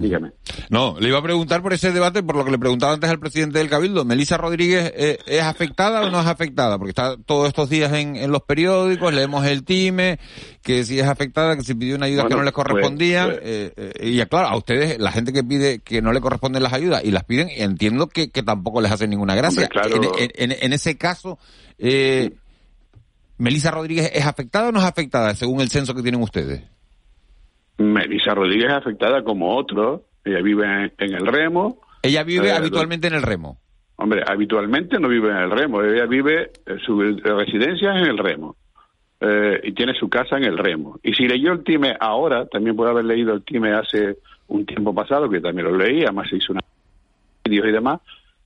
Dígame. No, le iba a preguntar por ese debate, por lo que le preguntaba antes al presidente del Cabildo. ¿Melisa Rodríguez eh, es afectada o no es afectada? Porque está todos estos días en, en los periódicos, leemos el time, que si es afectada, que si pidió una ayuda que no le correspondían. pues- eh, eh, y claro, a ustedes, la gente que pide que no le corresponden las ayudas y las piden, entiendo que, que tampoco les hace ninguna gracia. Hombre, claro. en, en- en ese caso, eh, ¿Melisa Rodríguez es afectada o no es afectada según el censo que tienen ustedes? Melissa Rodríguez es afectada como otro. Ella vive en, el remo. Ella vive Eh, habitualmente en el remo. Hombre, habitualmente no vive en el remo. Ella vive, eh, su residencia es en el remo. Eh, y tiene su casa en el remo. Y si leyó el time ahora, también puede haber leído el time hace un tiempo pasado, que también lo leí, además se hizo una vídeos y demás,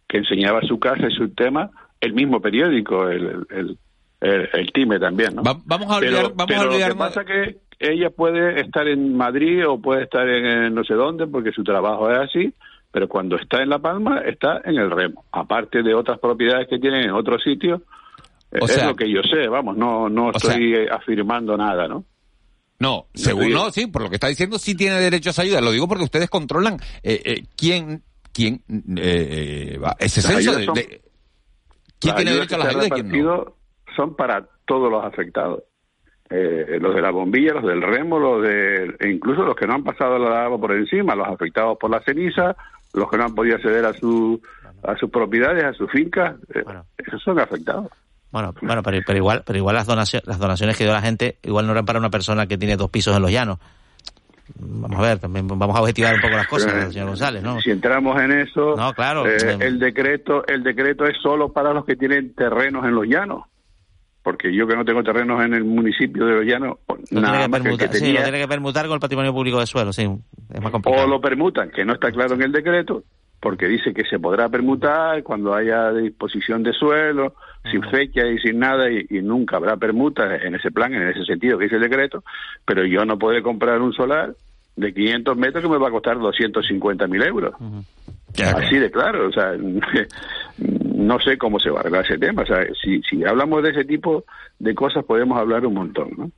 que enseñaba su casa y su tema, el mismo periódico, el, el, el, el time también, ¿no? vamos a olvidar- pero, vamos a pero Lo que pasa que ella puede estar en Madrid o puede estar en, en no sé dónde, porque su trabajo es así, pero cuando está en La Palma, está en el remo. Aparte de otras propiedades que tienen en otros sitios, eh, O es sea- lo que yo sé, vamos, no, no estoy eh, afirmando nada, ¿no? No, según no, sí, por lo que está diciendo, sí tiene derecho a esa ayuda. Lo digo porque ustedes controlan eh, eh, quién, quién eh, eh, va. Ese censo de, de- quién tiene derecho a las ayudas y quién no. son para todos los afectados. Eh, los de la bombilla, los del remo, los de, e incluso los que no han pasado la agua por encima, los afectados por la ceniza, los que no han podido acceder a su a sus propiedades, a sus fincas, eh, esos son afectados. Bueno, bueno, pero, pero igual, pero igual las donaciones, las donaciones que dio la gente, igual no eran para una persona que tiene dos pisos en los llanos. Vamos a ver, también vamos a objetivar un poco las cosas, Eh, señor González, ¿no? Si entramos en eso, No, claro. Eh, el decreto el decreto es solo para los que tienen terrenos en los llanos. Porque yo que no tengo terrenos en el municipio de los llanos, Lo nada tiene que más que el que permutar, sí, tenía, lo tiene que permutar con el patrimonio público de suelo, sí, es más complicado. o lo permutan, que no está claro en el decreto, porque dice que se podrá permutar cuando haya disposición de suelo, sin fecha y sin nada, y, y nunca habrá permuta en ese plan, en ese sentido que dice el decreto, pero yo no podré comprar un solar de 500 metros que me va a costar 250 mil euros. Así de claro, o sea, no sé cómo se va a arreglar ese tema. O sea, si, si hablamos de ese tipo de cosas podemos hablar un montón, ¿no?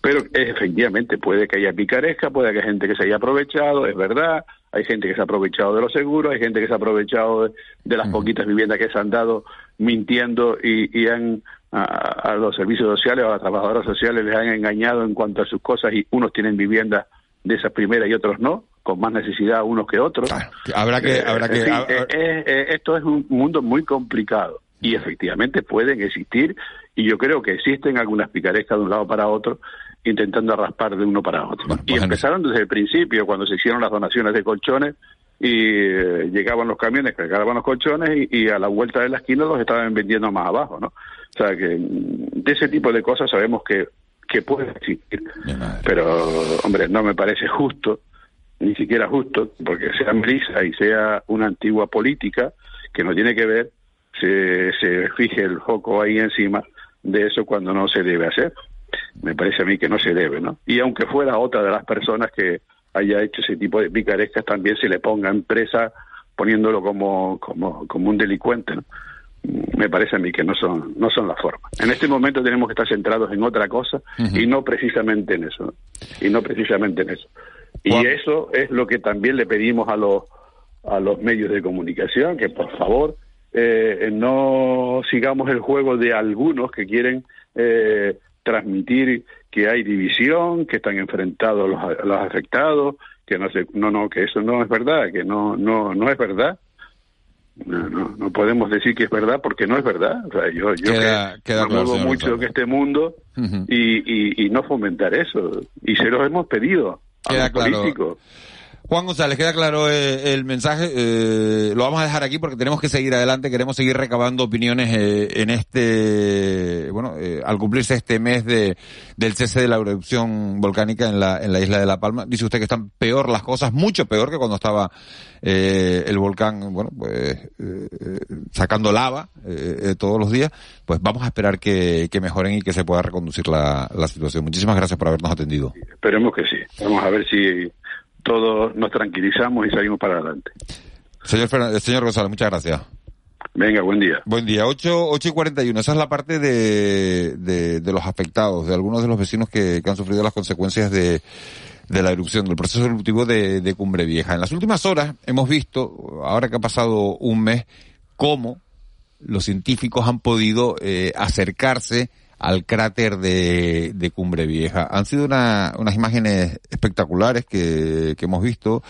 Pero efectivamente puede que haya picaresca, puede que haya gente que se haya aprovechado, es verdad, hay gente que se ha aprovechado de los seguros, hay gente que se ha aprovechado de, las poquitas viviendas que se han dado mintiendo y, han a, los servicios sociales o a las trabajadoras sociales les han engañado en cuanto a sus cosas y unos tienen viviendas de esas primeras y otros no, con más necesidad unos que otros. habrá que, eh, habrá que. Eh, eh, esto es un mundo muy complicado y efectivamente pueden existir y yo creo que existen algunas picarescas de un lado para otro intentando raspar de uno para otro. y pues empezaron desde el principio, cuando se hicieron las donaciones de colchones y eh, llegaban los camiones, cargaban los colchones y, a la vuelta de la esquina los estaban vendiendo más abajo, ¿no? O sea que mm, de ese tipo de cosas sabemos que, que puede existir. Pero, hombre, no me parece justo, ni siquiera justo, porque sea Melissa y sea una antigua política que no tiene que ver, se, se fije el foco ahí encima de eso cuando no se debe hacer me parece a mí que no se debe, ¿no? Y aunque fuera otra de las personas que haya hecho ese tipo de picarescas, también se le ponga en presa poniéndolo como, como, como un delincuente, ¿no? me parece a mí que no son no son las formas. En este momento tenemos que estar centrados en otra cosa y no precisamente en eso. Y no precisamente en eso. Y eso es lo que también le pedimos a los a los medios de comunicación que por favor eh, no sigamos el juego de algunos que quieren eh, transmitir que hay división, que están enfrentados los, los afectados, que no sé, no, no, que eso no es verdad, que no, no, no es verdad. No, no, no podemos decir que es verdad porque no es verdad. O sea, yo, yo que me muevo mucho en este mundo y, y, no fomentar eso. Y se los hemos pedido a los políticos. Juan González, queda claro eh, el mensaje. Eh, lo vamos a dejar aquí porque tenemos que seguir adelante. Queremos seguir recabando opiniones eh, en este, bueno, al cumplirse este mes de, del cese de la erupción volcánica en la, en la isla de La Palma. Dice usted que están peor las cosas, mucho peor que cuando estaba el volcán, bueno, pues sacando lava todos los días. Pues vamos a esperar que, que mejoren y que se pueda reconducir la, la situación. Muchísimas gracias por habernos atendido. Esperemos que sí. Vamos a ver si todos nos tranquilizamos y salimos para adelante. Señor, señor González, muchas gracias. Venga, buen día. Buen día, 8, 8 y 41. Esa es la parte de, de, los afectados, de algunos de los vecinos que, han sufrido las consecuencias de, de la erupción, del proceso eruptivo de, de Cumbre Vieja. En las últimas horas hemos visto, ahora que ha pasado un mes, cómo los científicos han podido eh, acercarse al cráter de, de Cumbre Vieja. Han sido una, unas imágenes espectaculares que, que hemos visto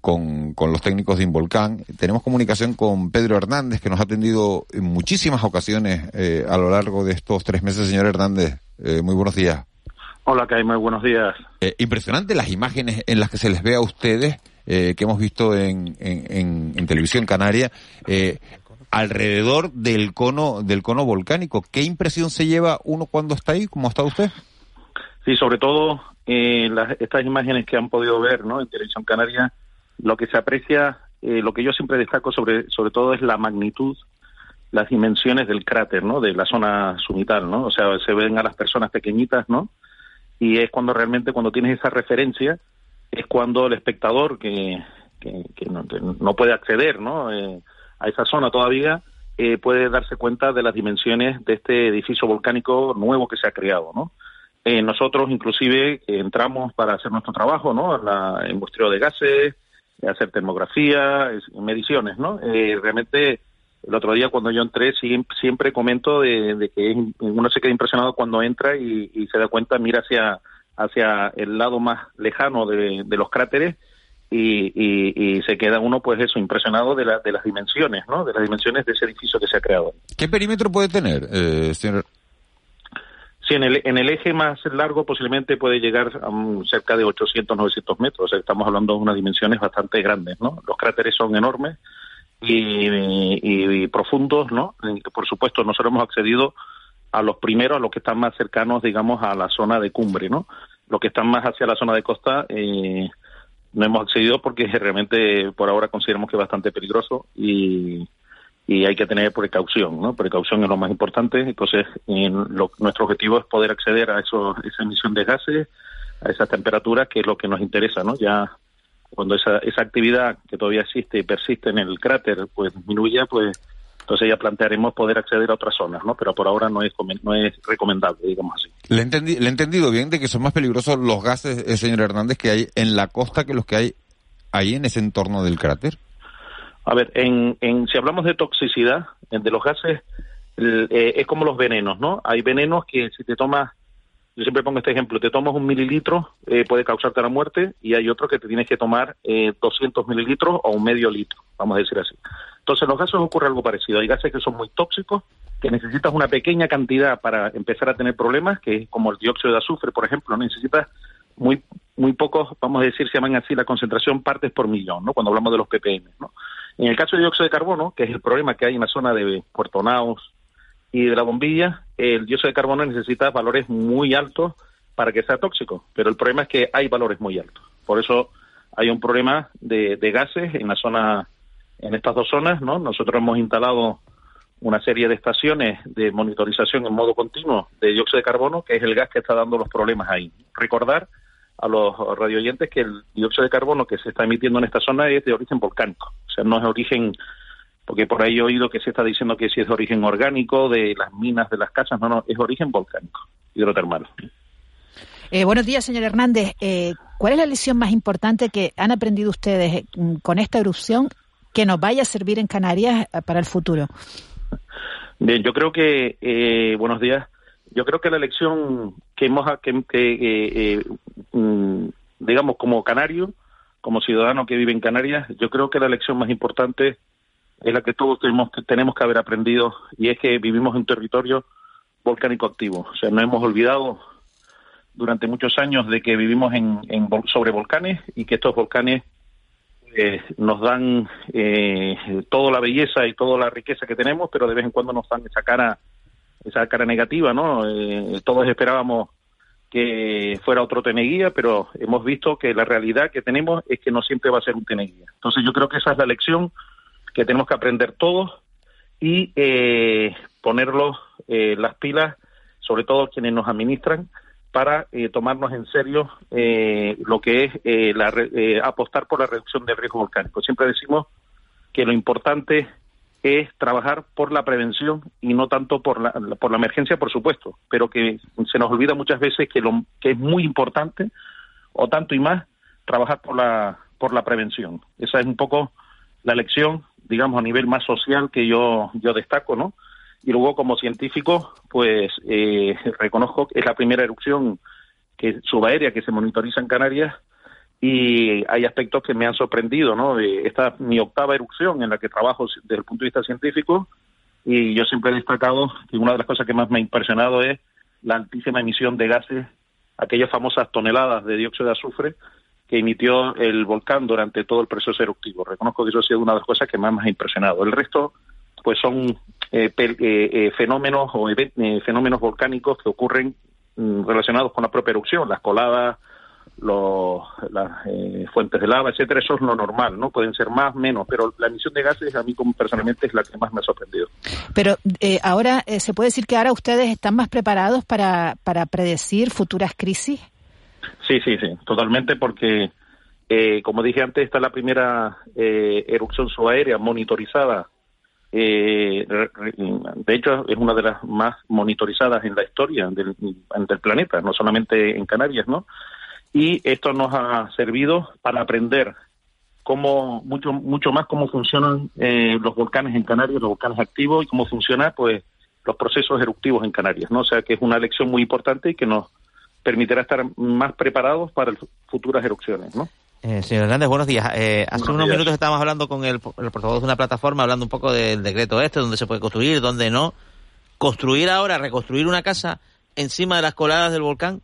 con, con, los técnicos de Involcán. Tenemos comunicación con Pedro Hernández, que nos ha atendido en muchísimas ocasiones eh, a lo largo de estos tres meses. Señor Hernández, eh, muy buenos días. Hola, Kai, muy buenos días. Eh, impresionante las imágenes en las que se les ve a ustedes, que hemos visto en, en, en, en televisión canaria. Eh, alrededor del cono del cono volcánico. ¿Qué impresión se lleva uno cuando está ahí? ¿Cómo está usted? Sí, sobre todo eh, las, estas imágenes que han podido ver ¿no? en Televisión Canaria, lo que se aprecia, eh, lo que yo siempre destaco sobre, sobre todo es la magnitud, las dimensiones del cráter, ¿no? de la zona sumital, ¿no? o sea, se ven a las personas pequeñitas, ¿no? y es cuando realmente, cuando tienes esa referencia, es cuando el espectador que, que, no, no, puede acceder, ¿no? Eh, a esa zona todavía, eh, puede darse cuenta de las dimensiones de este edificio volcánico nuevo que se ha creado, ¿no? Eh, nosotros inclusive entramos para hacer nuestro trabajo, ¿no? La, en de gases, hacer termografía, mediciones, ¿no? Eh, realmente el otro día cuando yo entré siempre, comento de, que uno se queda impresionado cuando entra y, se da cuenta, mira hacia hacia el lado más lejano de los cráteres y, se queda uno, pues eso, impresionado de, de las dimensiones, ¿no? De las dimensiones de ese edificio que se ha creado. ¿Qué perímetro puede tener, eh, señor? Sí, en el, en el eje más largo posiblemente puede llegar a cerca de 800, 900 metros. O sea, estamos hablando de unas dimensiones bastante grandes, ¿no? Los cráteres son enormes y, profundos, ¿no? Por supuesto, nosotros hemos accedido a los primeros, a los que están más cercanos, digamos, a la zona de cumbre, ¿no? Los que están más hacia la zona de costa, eh, no hemos accedido porque realmente por ahora consideramos que es bastante peligroso y, y hay que tener precaución, ¿no? Precaución es lo más importante. Entonces, nuestro objetivo es poder acceder a eso, esa emisión de gases, a esas temperaturas, que es lo que nos interesa, ¿no? Ya cuando esa, esa actividad que todavía existe y persiste en el cráter, pues disminuya, pues Entonces ya plantearemos poder acceder a otras zonas, ¿no? Pero por ahora no es, no es recomendable, digamos así. Le, entendí, le he entendido bien de que son más peligrosos los gases, eh, señor Hernández, que hay en la costa que los que hay ahí en ese entorno del cráter. A ver, en, en, si hablamos de toxicidad, de los gases, eh, es como los venenos, ¿no? Hay venenos que si te tomas, yo siempre pongo este ejemplo, te tomas un mililitro, eh, puede causarte la muerte, y hay otro que te tienes que tomar eh, 200 mililitros o un medio litro, vamos a decir así. Entonces, en los gases ocurre algo parecido. Hay gases que son muy tóxicos, que necesitas una pequeña cantidad para empezar a tener problemas, que es como el dióxido de azufre, por ejemplo, necesitas muy muy pocos, vamos a decir, se llaman así la concentración partes por millón, ¿no? Cuando hablamos de los ppm, ¿no? En el caso de dióxido de carbono, que es el problema que hay en la zona de Puerto Naos y de la bombilla, el dióxido de carbono necesita valores muy altos para que sea tóxico, pero el problema es que hay valores muy altos. Por eso hay un problema de, de gases en la zona, en estas dos zonas, ¿no? Nosotros hemos instalado una serie de estaciones de monitorización en modo continuo de dióxido de carbono, que es el gas que está dando los problemas ahí. Recordar a los radioyentes que el dióxido de carbono que se está emitiendo en esta zona es de origen volcánico, o sea, no es origen, porque por ahí he oído que se está diciendo que si es de origen orgánico, de las minas, de las casas, no, no, es origen volcánico, hidrotermal. Eh, buenos días, señor Hernández. Eh, ¿Cuál es la lección más importante que han aprendido ustedes eh, con esta erupción que nos vaya a servir en Canarias eh, para el futuro? Bien, yo creo que, eh, buenos días, yo creo que la lección que hemos, que, que eh, mm, digamos, como canario, como ciudadano que vive en Canarias, yo creo que la lección más importante es la que todos tenemos, tenemos que haber aprendido y es que vivimos en un territorio volcánico activo. O sea, no hemos olvidado durante muchos años de que vivimos en sobre volcanes y que estos volcanes eh, nos dan eh, toda la belleza y toda la riqueza que tenemos, pero de vez en cuando nos dan esa cara, esa cara negativa, ¿no? Eh, todos esperábamos que fuera otro Teneguía, pero hemos visto que la realidad que tenemos es que no siempre va a ser un Teneguía. Entonces yo creo que esa es la lección que tenemos que aprender todos y eh, ponerlos eh, las pilas, sobre todo quienes nos administran, para eh, tomarnos en serio eh, lo que es eh, la, eh, apostar por la reducción del riesgo volcánico. Siempre decimos que lo importante es trabajar por la prevención y no tanto por la, por la emergencia, por supuesto, pero que se nos olvida muchas veces que, lo, que es muy importante, o tanto y más, trabajar por la, por la prevención. Esa es un poco la lección, digamos, a nivel más social que yo, yo destaco, ¿no? Y luego, como científico, pues eh, reconozco que es la primera erupción que subaérea que se monitoriza en Canarias y hay aspectos que me han sorprendido, ¿no? Esta es mi octava erupción en la que trabajo desde el punto de vista científico y yo siempre he destacado que una de las cosas que más me ha impresionado es la altísima emisión de gases, aquellas famosas toneladas de dióxido de azufre que emitió el volcán durante todo el proceso eruptivo. Reconozco que eso ha sido una de las cosas que más me ha impresionado. El resto, pues son eh, eh, eh, fenómenos o fenómenos volcánicos que ocurren mm, relacionados con la propia erupción, las coladas, los, las fuentes de lava, etcétera, eso es lo normal, ¿no? Pueden ser más, menos, pero la emisión de gases a mí como personalmente es la que más me ha sorprendido. Pero ahora, ¿se puede decir que ahora ustedes están más preparados para, para predecir futuras crisis? Sí, sí, sí, totalmente, porque, como dije antes, esta es la primera erupción subaérea monitorizada eh, de hecho, es una de las más monitorizadas en la historia del, planeta, no solamente en Canarias, ¿no? Y esto nos ha servido para aprender cómo mucho mucho más cómo funcionan eh, los volcanes en Canarias, los volcanes activos y cómo funcionan, pues, los procesos eruptivos en Canarias, ¿no? O sea, que es una lección muy importante y que nos permitirá estar más preparados para futuras erupciones, ¿no? Eh, señor Hernández, buenos días. Eh, hace unos minutos estábamos hablando con el, el portavoz de una plataforma, hablando un poco del decreto este, donde se puede construir, dónde no. Construir ahora, reconstruir una casa encima de las coladas del volcán,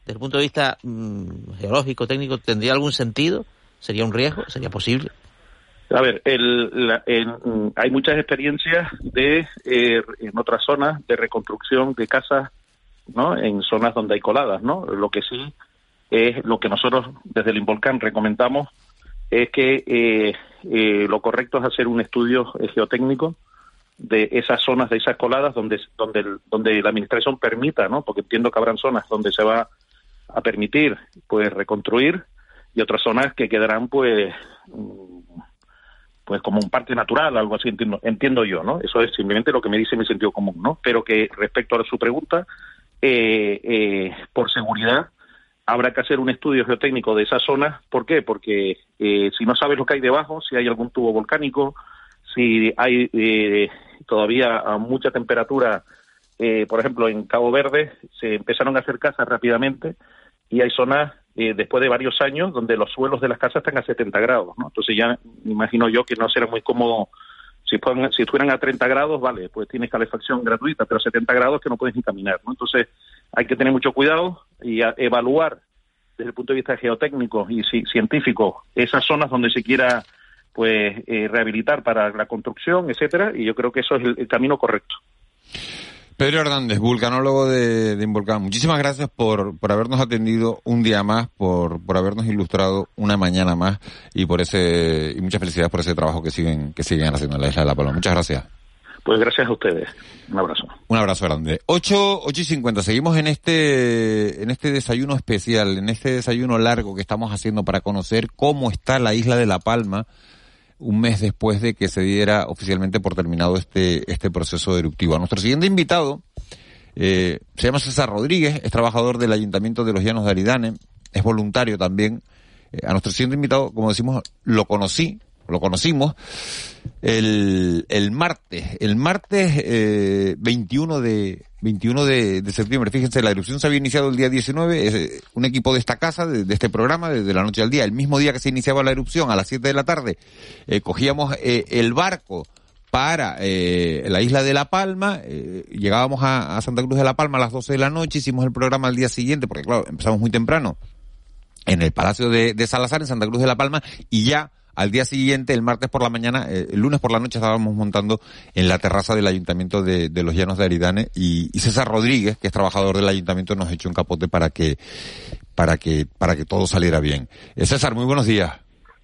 desde el punto de vista mm, geológico, técnico, ¿tendría algún sentido? ¿Sería un riesgo? ¿Sería posible? A ver, el, la, el, mm, hay muchas experiencias de eh, en otras zonas de reconstrucción de casas, ¿no? En zonas donde hay coladas, ¿no? Lo que sí es lo que nosotros desde el Involcán recomendamos es que eh, eh, lo correcto es hacer un estudio geotécnico de esas zonas, de esas coladas donde donde donde la administración permita, ¿no? Porque entiendo que habrán zonas donde se va a permitir pues reconstruir y otras zonas que quedarán pues pues como un parque natural, algo así entiendo, entiendo yo, ¿no? Eso es simplemente lo que me dice mi sentido común, ¿no? Pero que respecto a su pregunta, eh, eh, por seguridad habrá que hacer un estudio geotécnico de esa zona. ¿Por qué? Porque eh, si no sabes lo que hay debajo, si hay algún tubo volcánico, si hay eh, todavía a mucha temperatura, eh, por ejemplo, en Cabo Verde se empezaron a hacer casas rápidamente y hay zonas eh, después de varios años donde los suelos de las casas están a 70 grados, ¿no? Entonces ya me imagino yo que no será muy cómodo si, fueran, si estuvieran a 30 grados, vale, pues tienes calefacción gratuita, pero a 70 grados que no puedes ni caminar, ¿no? Entonces hay que tener mucho cuidado y evaluar desde el punto de vista geotécnico y científico esas zonas donde se quiera pues eh, rehabilitar para la construcción, etcétera, y yo creo que eso es el, camino correcto. Pedro Hernández, vulcanólogo de, de Involcán, muchísimas gracias por, por habernos atendido un día más, por, por habernos ilustrado una mañana más y por ese y muchas felicidades por ese trabajo que siguen que siguen haciendo en la Isla de la Palma. Muchas gracias. Pues gracias a ustedes. Un abrazo. Un abrazo grande. 8, 8 y 50. Seguimos en este, en este desayuno especial, en este desayuno largo que estamos haciendo para conocer cómo está la isla de La Palma un mes después de que se diera oficialmente por terminado este, este proceso eruptivo. A nuestro siguiente invitado, eh, se llama César Rodríguez, es trabajador del Ayuntamiento de los Llanos de Aridane, es voluntario también. Eh, a nuestro siguiente invitado, como decimos, lo conocí lo conocimos, el, el martes, el martes eh, 21 de 21 de, septiembre. Fíjense, la erupción se había iniciado el día 19, es, un equipo de esta casa, de, este programa, desde la noche al día, el mismo día que se iniciaba la erupción, a las 7 de la tarde, eh, cogíamos eh, el barco para eh, la isla de La Palma, eh, llegábamos a, Santa Cruz de La Palma a las 12 de la noche, hicimos el programa al día siguiente, porque claro, empezamos muy temprano, en el Palacio de Salazar, en Santa Cruz de La Palma, y ya al día siguiente, el martes por la mañana, eh, el lunes por la noche estábamos montando en la terraza del Ayuntamiento de, los Llanos de Aridane y, César Rodríguez, que es trabajador del Ayuntamiento, nos echó un capote para que, para que, para que todo saliera bien. Eh, César, muy buenos días.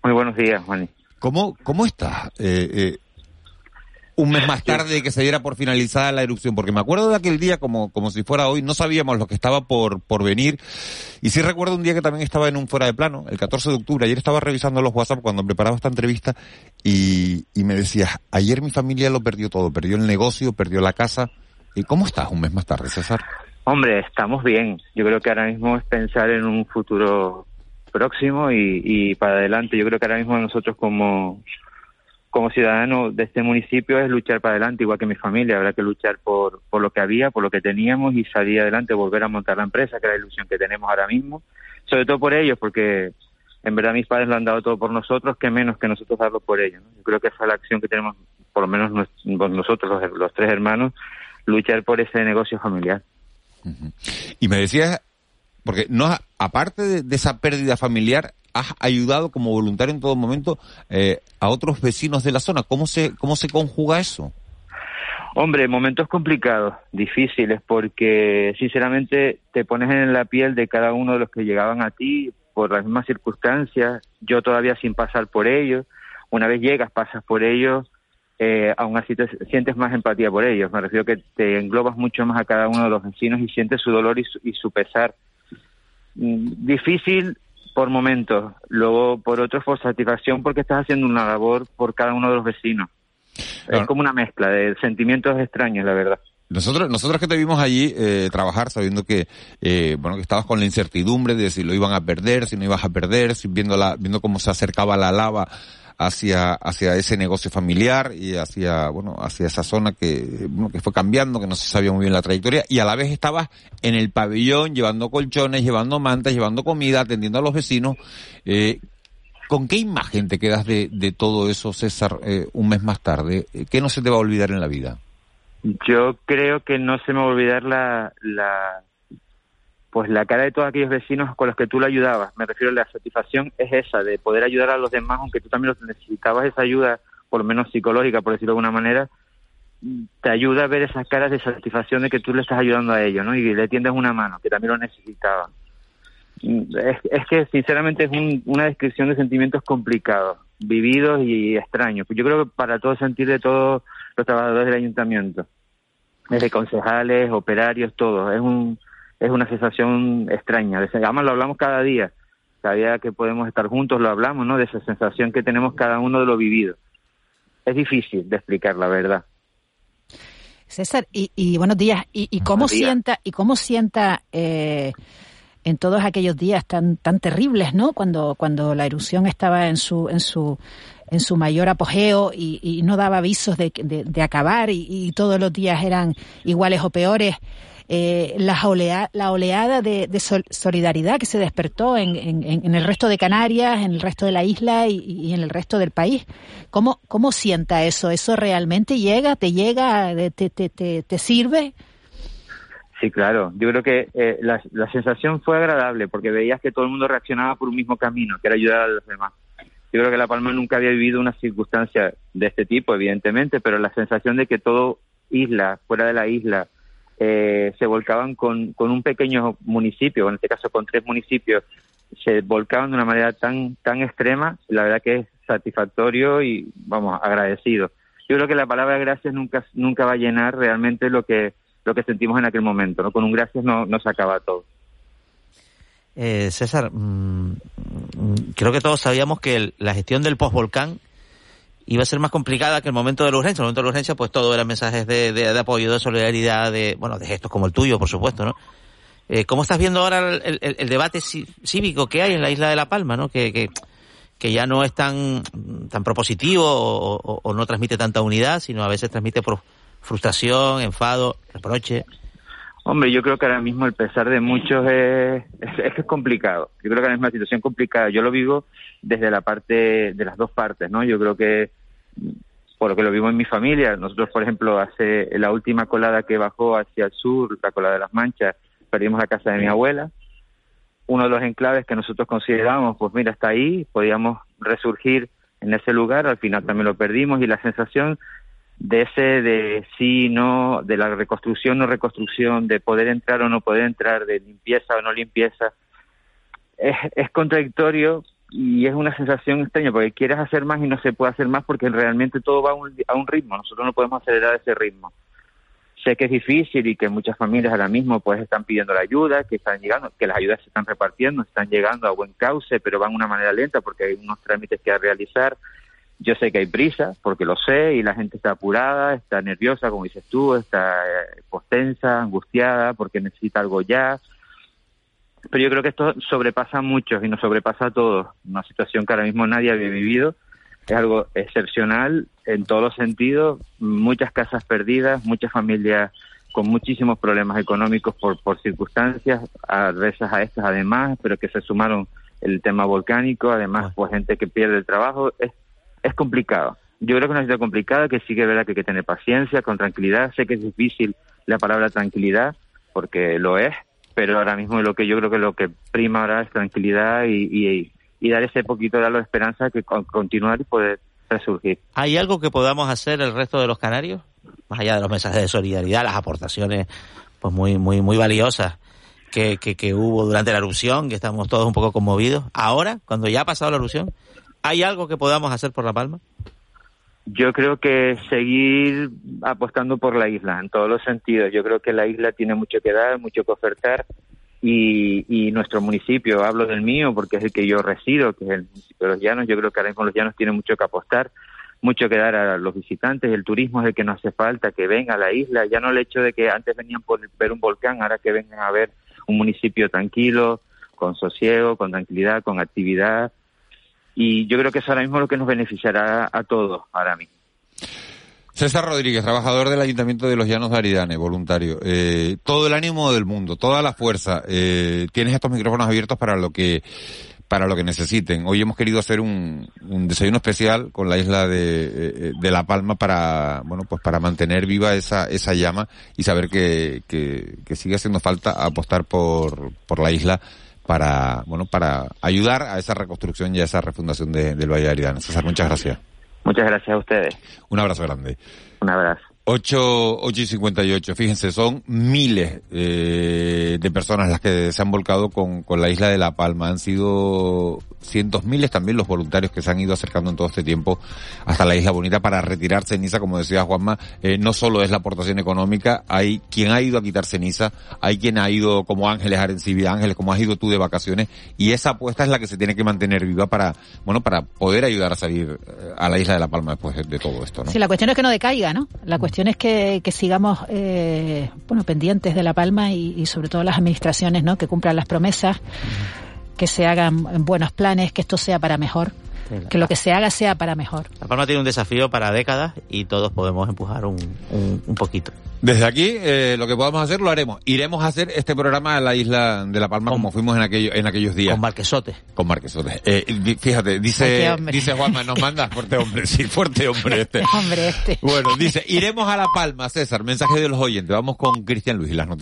Muy buenos días, Juan. ¿Cómo, cómo estás? Eh, eh un mes más tarde de que se diera por finalizada la erupción, porque me acuerdo de aquel día como, como si fuera hoy, no sabíamos lo que estaba por, por venir, y sí recuerdo un día que también estaba en un fuera de plano, el 14 de octubre, ayer estaba revisando los WhatsApp cuando preparaba esta entrevista, y, y me decías, ayer mi familia lo perdió todo, perdió el negocio, perdió la casa, ¿y cómo estás un mes más tarde, César? Hombre, estamos bien, yo creo que ahora mismo es pensar en un futuro próximo y, y para adelante, yo creo que ahora mismo nosotros como como ciudadano de este municipio es luchar para adelante, igual que mi familia. Habrá que luchar por, por lo que había, por lo que teníamos y salir adelante, volver a montar la empresa, que es la ilusión que tenemos ahora mismo. Sobre todo por ellos, porque en verdad mis padres lo han dado todo por nosotros, que menos que nosotros darlo por ellos. Yo creo que esa es la acción que tenemos, por lo menos nosotros, los, tres hermanos, luchar por ese negocio familiar. Y me decías, porque no aparte de esa pérdida familiar, has ayudado como voluntario en todo momento eh, a otros vecinos de la zona. ¿Cómo se, cómo se conjuga eso? Hombre, momentos complicados, difíciles, porque sinceramente te pones en la piel de cada uno de los que llegaban a ti por las mismas circunstancias, yo todavía sin pasar por ellos. Una vez llegas, pasas por ellos, eh, aún así te sientes más empatía por ellos. Me refiero que te englobas mucho más a cada uno de los vecinos y sientes su dolor y su, y su pesar. Mm, difícil por momentos, luego por otros por satisfacción porque estás haciendo una labor por cada uno de los vecinos. Es como una mezcla de sentimientos extraños, la verdad. Nosotros, nosotros que te vimos allí eh, trabajar sabiendo que, eh, bueno, que estabas con la incertidumbre de si lo iban a perder, si no ibas a perder, si viendo la, viendo cómo se acercaba la lava hacia, hacia ese negocio familiar y hacia, bueno, hacia esa zona que, que fue cambiando, que no se sabía muy bien la trayectoria, y a la vez estabas en el pabellón llevando colchones, llevando mantas, llevando comida, atendiendo a los vecinos. Eh, ¿Con qué imagen te quedas de, de todo eso, César, eh, un mes más tarde? ¿Qué no se te va a olvidar en la vida? Yo creo que no se me va a olvidar la, la, pues la cara de todos aquellos vecinos con los que tú lo ayudabas. Me refiero a la satisfacción es esa, de poder ayudar a los demás, aunque tú también necesitabas esa ayuda, por lo menos psicológica, por decirlo de alguna manera, te ayuda a ver esas caras de satisfacción de que tú le estás ayudando a ellos, ¿no? Y le tiendes una mano, que también lo necesitaban. Es, que sinceramente es una descripción de sentimientos complicados, vividos y extraños. Yo creo que para todo sentir de todos los trabajadores del ayuntamiento, desde concejales, operarios, todos. Es un es una sensación extraña. Además lo hablamos cada día, cada día que podemos estar juntos lo hablamos, ¿no? De esa sensación que tenemos cada uno de lo vivido. es difícil de explicar la verdad. César, y, buenos días. ¿Y, cómo sienta y cómo sienta eh, en todos aquellos días tan tan terribles, ¿no? Cuando cuando la erupción estaba en su en su en su mayor apogeo y, no daba avisos de, de, acabar y, todos los días eran iguales o peores. Eh, la, la oleada de, solidaridad que se despertó en, en, el resto de Canarias, en el resto de la isla y, en el resto del país. ¿Cómo, ¿Cómo sienta eso? ¿Eso realmente llega? ¿Te llega? ¿Te, te, te, te sirve? Sí, claro. Yo creo que eh, la, la sensación fue agradable porque veías que todo el mundo reaccionaba por un mismo camino, que era ayudar a los demás. Yo creo que La Palma nunca había vivido una circunstancia de este tipo, evidentemente, pero la sensación de que todo isla, fuera de la isla, eh, se volcaban con, con un pequeño municipio, en este caso con tres municipios, se volcaban de una manera tan, tan extrema, la verdad que es satisfactorio y, vamos, agradecido. Yo creo que la palabra gracias nunca, nunca va a llenar realmente lo que, lo que sentimos en aquel momento, ¿no? Con un gracias no, no se acaba todo. Eh, César, mm, creo que todos sabíamos que la gestión del postvolcán iba a ser más complicada que el momento de la urgencia. En el momento de la urgencia, pues todo eran mensajes de, de, apoyo, de solidaridad, de, bueno, de gestos como el tuyo, por supuesto, ¿no? Eh, ¿Cómo estás viendo ahora el, debate cívico que hay en la isla de La Palma, ¿no? Que, que, que ya no es tan, tan propositivo o, no transmite tanta unidad, sino a veces transmite por frustración, enfado, reproche. Hombre, yo creo que ahora mismo el pesar de muchos es, es, que es complicado. Yo creo que es una situación complicada. Yo lo vivo desde la parte de las dos partes, ¿no? Yo creo que por lo que lo vivo en mi familia, nosotros, por ejemplo, hace la última colada que bajó hacia el sur, la colada de las Manchas, perdimos la casa de mi abuela. Uno de los enclaves que nosotros consideramos, pues mira, está ahí, podíamos resurgir en ese lugar, al final también lo perdimos y la sensación de ese de sí, no, de la reconstrucción, no reconstrucción, de poder entrar o no poder entrar, de limpieza o no limpieza, es, es contradictorio y es una sensación extraña porque quieres hacer más y no se puede hacer más porque realmente todo va a un, a un ritmo, nosotros no podemos acelerar ese ritmo. Sé que es difícil y que muchas familias ahora mismo pues están pidiendo la ayuda, que están llegando, que las ayudas se están repartiendo, están llegando a buen cauce, pero van de una manera lenta porque hay unos trámites que realizar yo sé que hay prisa, porque lo sé, y la gente está apurada, está nerviosa, como dices tú, está eh, postensa, angustiada, porque necesita algo ya. Pero yo creo que esto sobrepasa a muchos y nos sobrepasa a todos. Una situación que ahora mismo nadie había vivido. Es algo excepcional en todos los sentidos. Muchas casas perdidas, muchas familias con muchísimos problemas económicos por, por circunstancias adversas a estas además, pero que se sumaron el tema volcánico, además pues gente que pierde el trabajo. Es es complicado. Yo creo que es una situación complicada que sí que es verdad que hay que tener paciencia, con tranquilidad. Sé que es difícil la palabra tranquilidad, porque lo es, pero ahora mismo lo que yo creo que lo que prima ahora es tranquilidad y, y, dar ese poquito de esperanza que continuar y poder resurgir. ¿Hay algo que podamos hacer el resto de los canarios? Más allá de los mensajes de solidaridad, las aportaciones pues muy, muy, muy valiosas que, que, que hubo durante la erupción, que estamos todos un poco conmovidos. Ahora, cuando ya ha pasado la erupción, ¿Hay algo que podamos hacer por La Palma? Yo creo que seguir apostando por la isla en todos los sentidos. Yo creo que la isla tiene mucho que dar, mucho que ofertar y, nuestro municipio, hablo del mío porque es el que yo resido, que es el municipio de Los Llanos, yo creo que ahora mismo Los Llanos tiene mucho que apostar, mucho que dar a los visitantes. El turismo es el que nos hace falta, que venga a la isla. Ya no el hecho de que antes venían por ver un volcán, ahora que vengan a ver un municipio tranquilo, con sosiego, con tranquilidad, con actividad y yo creo que es ahora mismo lo que nos beneficiará a todos ahora mismo. César Rodríguez, trabajador del Ayuntamiento de los Llanos de Aridane, voluntario. Eh, todo el ánimo del mundo, toda la fuerza. Eh, tienes estos micrófonos abiertos para lo que para lo que necesiten. Hoy hemos querido hacer un, un desayuno especial con la isla de, eh, de, La Palma para, bueno, pues para mantener viva esa, esa llama y saber que, que, que sigue haciendo falta apostar por, por la isla para, bueno, para ayudar a esa reconstrucción y a esa refundación del Valle de Aridane. César, muchas gracias. Muchas gracias a ustedes. Un abrazo grande. Un abrazo. 8, 8 y 58. Fíjense, son miles eh, de personas las que se han volcado con, con la isla de La Palma. Han sido cientos miles también los voluntarios que se han ido acercando en todo este tiempo hasta la Isla Bonita para retirar ceniza, como decía Juanma, eh, no solo es la aportación económica, hay quien ha ido a quitar ceniza, hay quien ha ido como Ángeles Arencibia Ángeles, como has ido tú de vacaciones, y esa apuesta es la que se tiene que mantener viva para, bueno, para poder ayudar a salir eh, a la Isla de La Palma después de, de todo esto, ¿no? Sí, la cuestión es que no decaiga, ¿no? La cuestión es que, que sigamos, eh, bueno, pendientes de La Palma y, y, sobre todo las administraciones, ¿no? Que cumplan las promesas, que se hagan buenos planes, que esto sea para mejor. Que lo que se haga sea para mejor. La Palma tiene un desafío para décadas y todos podemos empujar un, un, un poquito. Desde aquí, eh, lo que podamos hacer lo haremos. Iremos a hacer este programa a la isla de La Palma como fuimos en, aquello, en aquellos días. Con Marquesote. Con Marquesote. Eh, fíjate, dice, dice Juanma, nos manda fuerte hombre, sí, fuerte hombre este. hombre este. Bueno, dice, iremos a La Palma, César, mensaje de los oyentes. Vamos con Cristian Luis y las noticias.